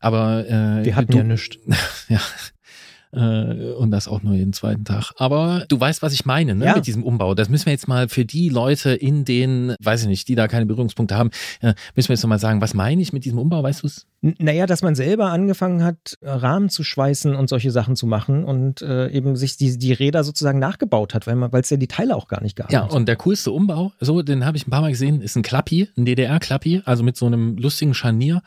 Aber äh, Wir hatten du, ja nichts. ja. Äh, und das auch nur jeden zweiten Tag. Aber du weißt, was ich meine, ne? Ja. Mit diesem Umbau. Das müssen wir jetzt mal für die Leute in den, weiß ich nicht, die da keine Berührungspunkte haben, äh, müssen wir jetzt nochmal sagen, was meine ich mit diesem Umbau? Weißt du es? Naja, dass man selber angefangen hat, äh, Rahmen zu schweißen und solche Sachen zu machen und äh, eben sich die, die Räder sozusagen nachgebaut hat, weil man, weil es ja die Teile auch gar nicht gab. Ja, und der coolste Umbau, so, den habe ich ein paar Mal gesehen, ist ein Klappi, ein DDR-Klappi, also mit so einem lustigen Scharnier.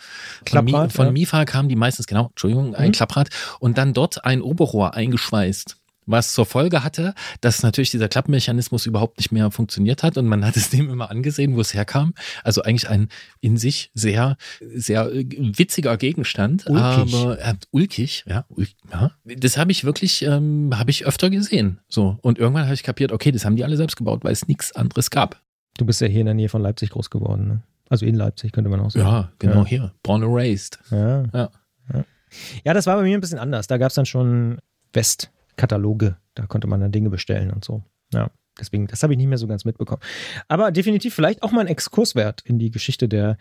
Von, Mi, Klapprad, von ja. Mifa kamen die meistens, genau, Entschuldigung, ein Mhm. Klapprad und dann dort ein Oberrohr eingeschweißt. Was zur Folge hatte, dass natürlich dieser Klappmechanismus überhaupt nicht mehr funktioniert hat und man hat es dem immer angesehen, wo es herkam. Also eigentlich ein in sich sehr, sehr äh, witziger Gegenstand, Ulkig. aber äh, ulkig, ja, ul ja. Das habe ich wirklich, ähm, habe ich öfter gesehen. So und irgendwann habe ich kapiert, okay, das haben die alle selbst gebaut, weil es nichts anderes gab. Du bist ja hier in der Nähe von Leipzig groß geworden, ne? Also in Leipzig könnte man auch sagen. Ja, genau Ja. hier, born and raised. Ja. Ja. ja. Ja, das war bei mir ein bisschen anders. Da gab es dann schon Westkataloge. Da konnte man dann Dinge bestellen und so. Ja. Deswegen, das habe ich nicht mehr so ganz mitbekommen. Aber definitiv vielleicht auch mal ein Exkurs wert in die Geschichte der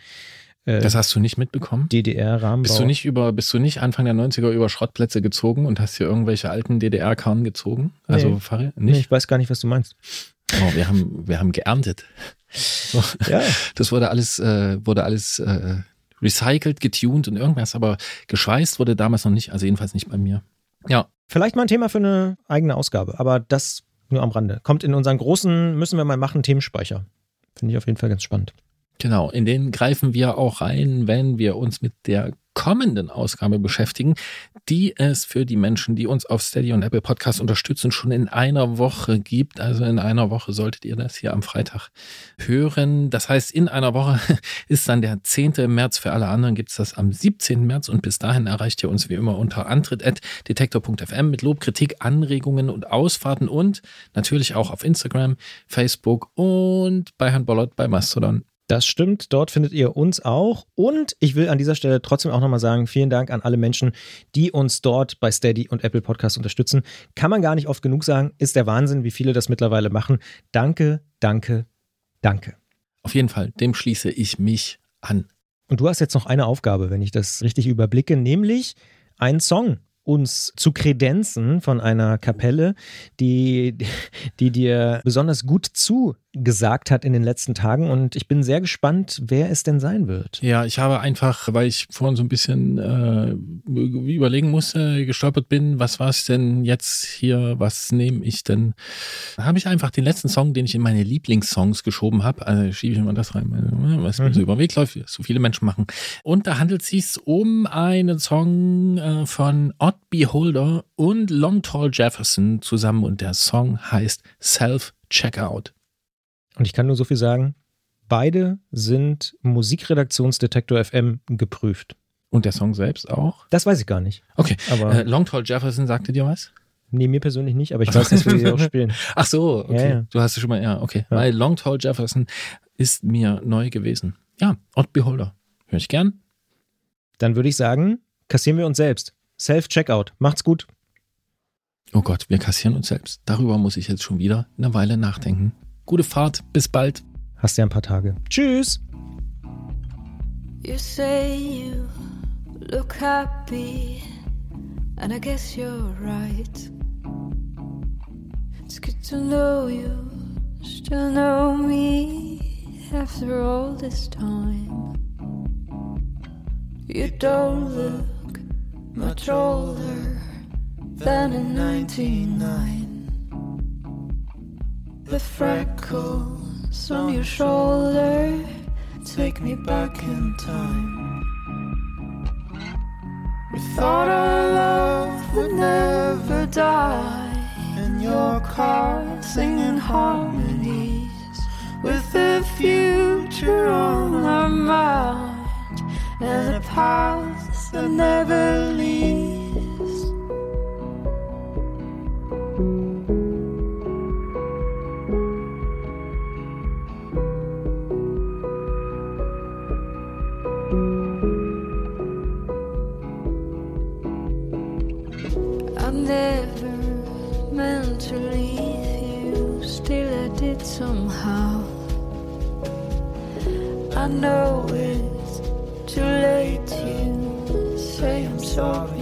äh, Das hast du nicht mitbekommen? DDR-Rahmenbau. Bist du nicht über, bist du nicht Anfang der 90er über Schrottplätze gezogen und hast hier irgendwelche alten DDR-Karren gezogen? Also Nee. Fahrrad? Nee, Nicht? ich weiß gar nicht, was du meinst. Oh, wir haben, wir haben geerntet. So, Ja. Das wurde alles, äh, wurde alles äh, recycelt, getuned und irgendwas, aber geschweißt wurde damals noch nicht, also jedenfalls nicht bei mir. Ja, Vielleicht mal ein Thema für eine eigene Ausgabe, aber das nur am Rande. Kommt in unseren großen, müssen wir mal machen, Themenspeicher. Finde ich auf jeden Fall ganz spannend. genau. In den greifen wir auch rein, wenn wir uns mit der kommenden Ausgabe beschäftigen, die es für die Menschen, die uns auf Steady und Apple Podcast unterstützen, schon in einer Woche gibt. Also in einer Woche solltet ihr das hier am Freitag hören. Das heißt, in einer Woche ist dann der 10. März. Für alle anderen gibt es das am 17. März und bis dahin erreicht ihr uns wie immer unter antritt.detektor.fm mit Lob, Kritik, Anregungen und Ausfahrten und natürlich auch auf Instagram, Facebook und bei Herrn Bollert bei Mastodon. Das stimmt, dort findet ihr uns auch. Und ich will an dieser Stelle trotzdem auch nochmal sagen, vielen Dank an alle Menschen, die uns dort bei Steady und Apple Podcasts unterstützen. Kann man gar nicht oft genug sagen, ist der Wahnsinn, wie viele das mittlerweile machen. Danke, danke, danke. Auf jeden Fall, dem schließe ich mich an. Und du hast jetzt noch eine Aufgabe, wenn ich das richtig überblicke, nämlich einen Song uns zu kredenzen von einer Kapelle, die, die dir besonders gut zugesagt hat in den letzten Tagen. Und ich bin sehr gespannt, wer es denn sein wird. Ja, ich habe einfach, weil ich vorhin so ein bisschen äh, überlegen musste, gestolpert bin, was war es denn jetzt hier, was nehme ich denn? Da habe ich einfach den letzten Song, den ich in meine Lieblingssongs geschoben habe, also schiebe ich immer das rein, was mir Mhm. so über den Weg läuft, so viele Menschen machen. Und da handelt es sich um einen Song äh, von Odd Beholder und Long Tall Jefferson zusammen und der Song heißt Self Checkout. Und ich kann nur so viel sagen, beide sind Musikredaktionsdetektor FM geprüft. Und der Song selbst auch? Das weiß ich gar nicht. Okay. Aber Äh, Long Tall Jefferson sagte dir was? nee, mir persönlich nicht, aber ich weiß, dass wir die auch spielen. Ach so, okay. Ja, ja. Du hast es schon mal, ja, okay. Ja. Weil Long Tall Jefferson ist mir neu gewesen. Ja, Odd Beholder. Höre ich gern. Dann würde ich sagen, kassieren wir uns selbst. Self-Checkout. Macht's gut. Oh Gott, wir kassieren uns selbst. Darüber muss ich jetzt schon wieder eine Weile nachdenken. Gute Fahrt, bis bald. Hast ja ein paar Tage. Tschüss. You say you look happy, and I guess you're right. It's good to know you still know me after all this time. You don't look much older than in 99. The freckles on your shoulder take me back in time. We thought our love would never die in your car singing harmonies with the future on our mind and a past that never leaves. Somehow. I know it's too late to say I'm sorry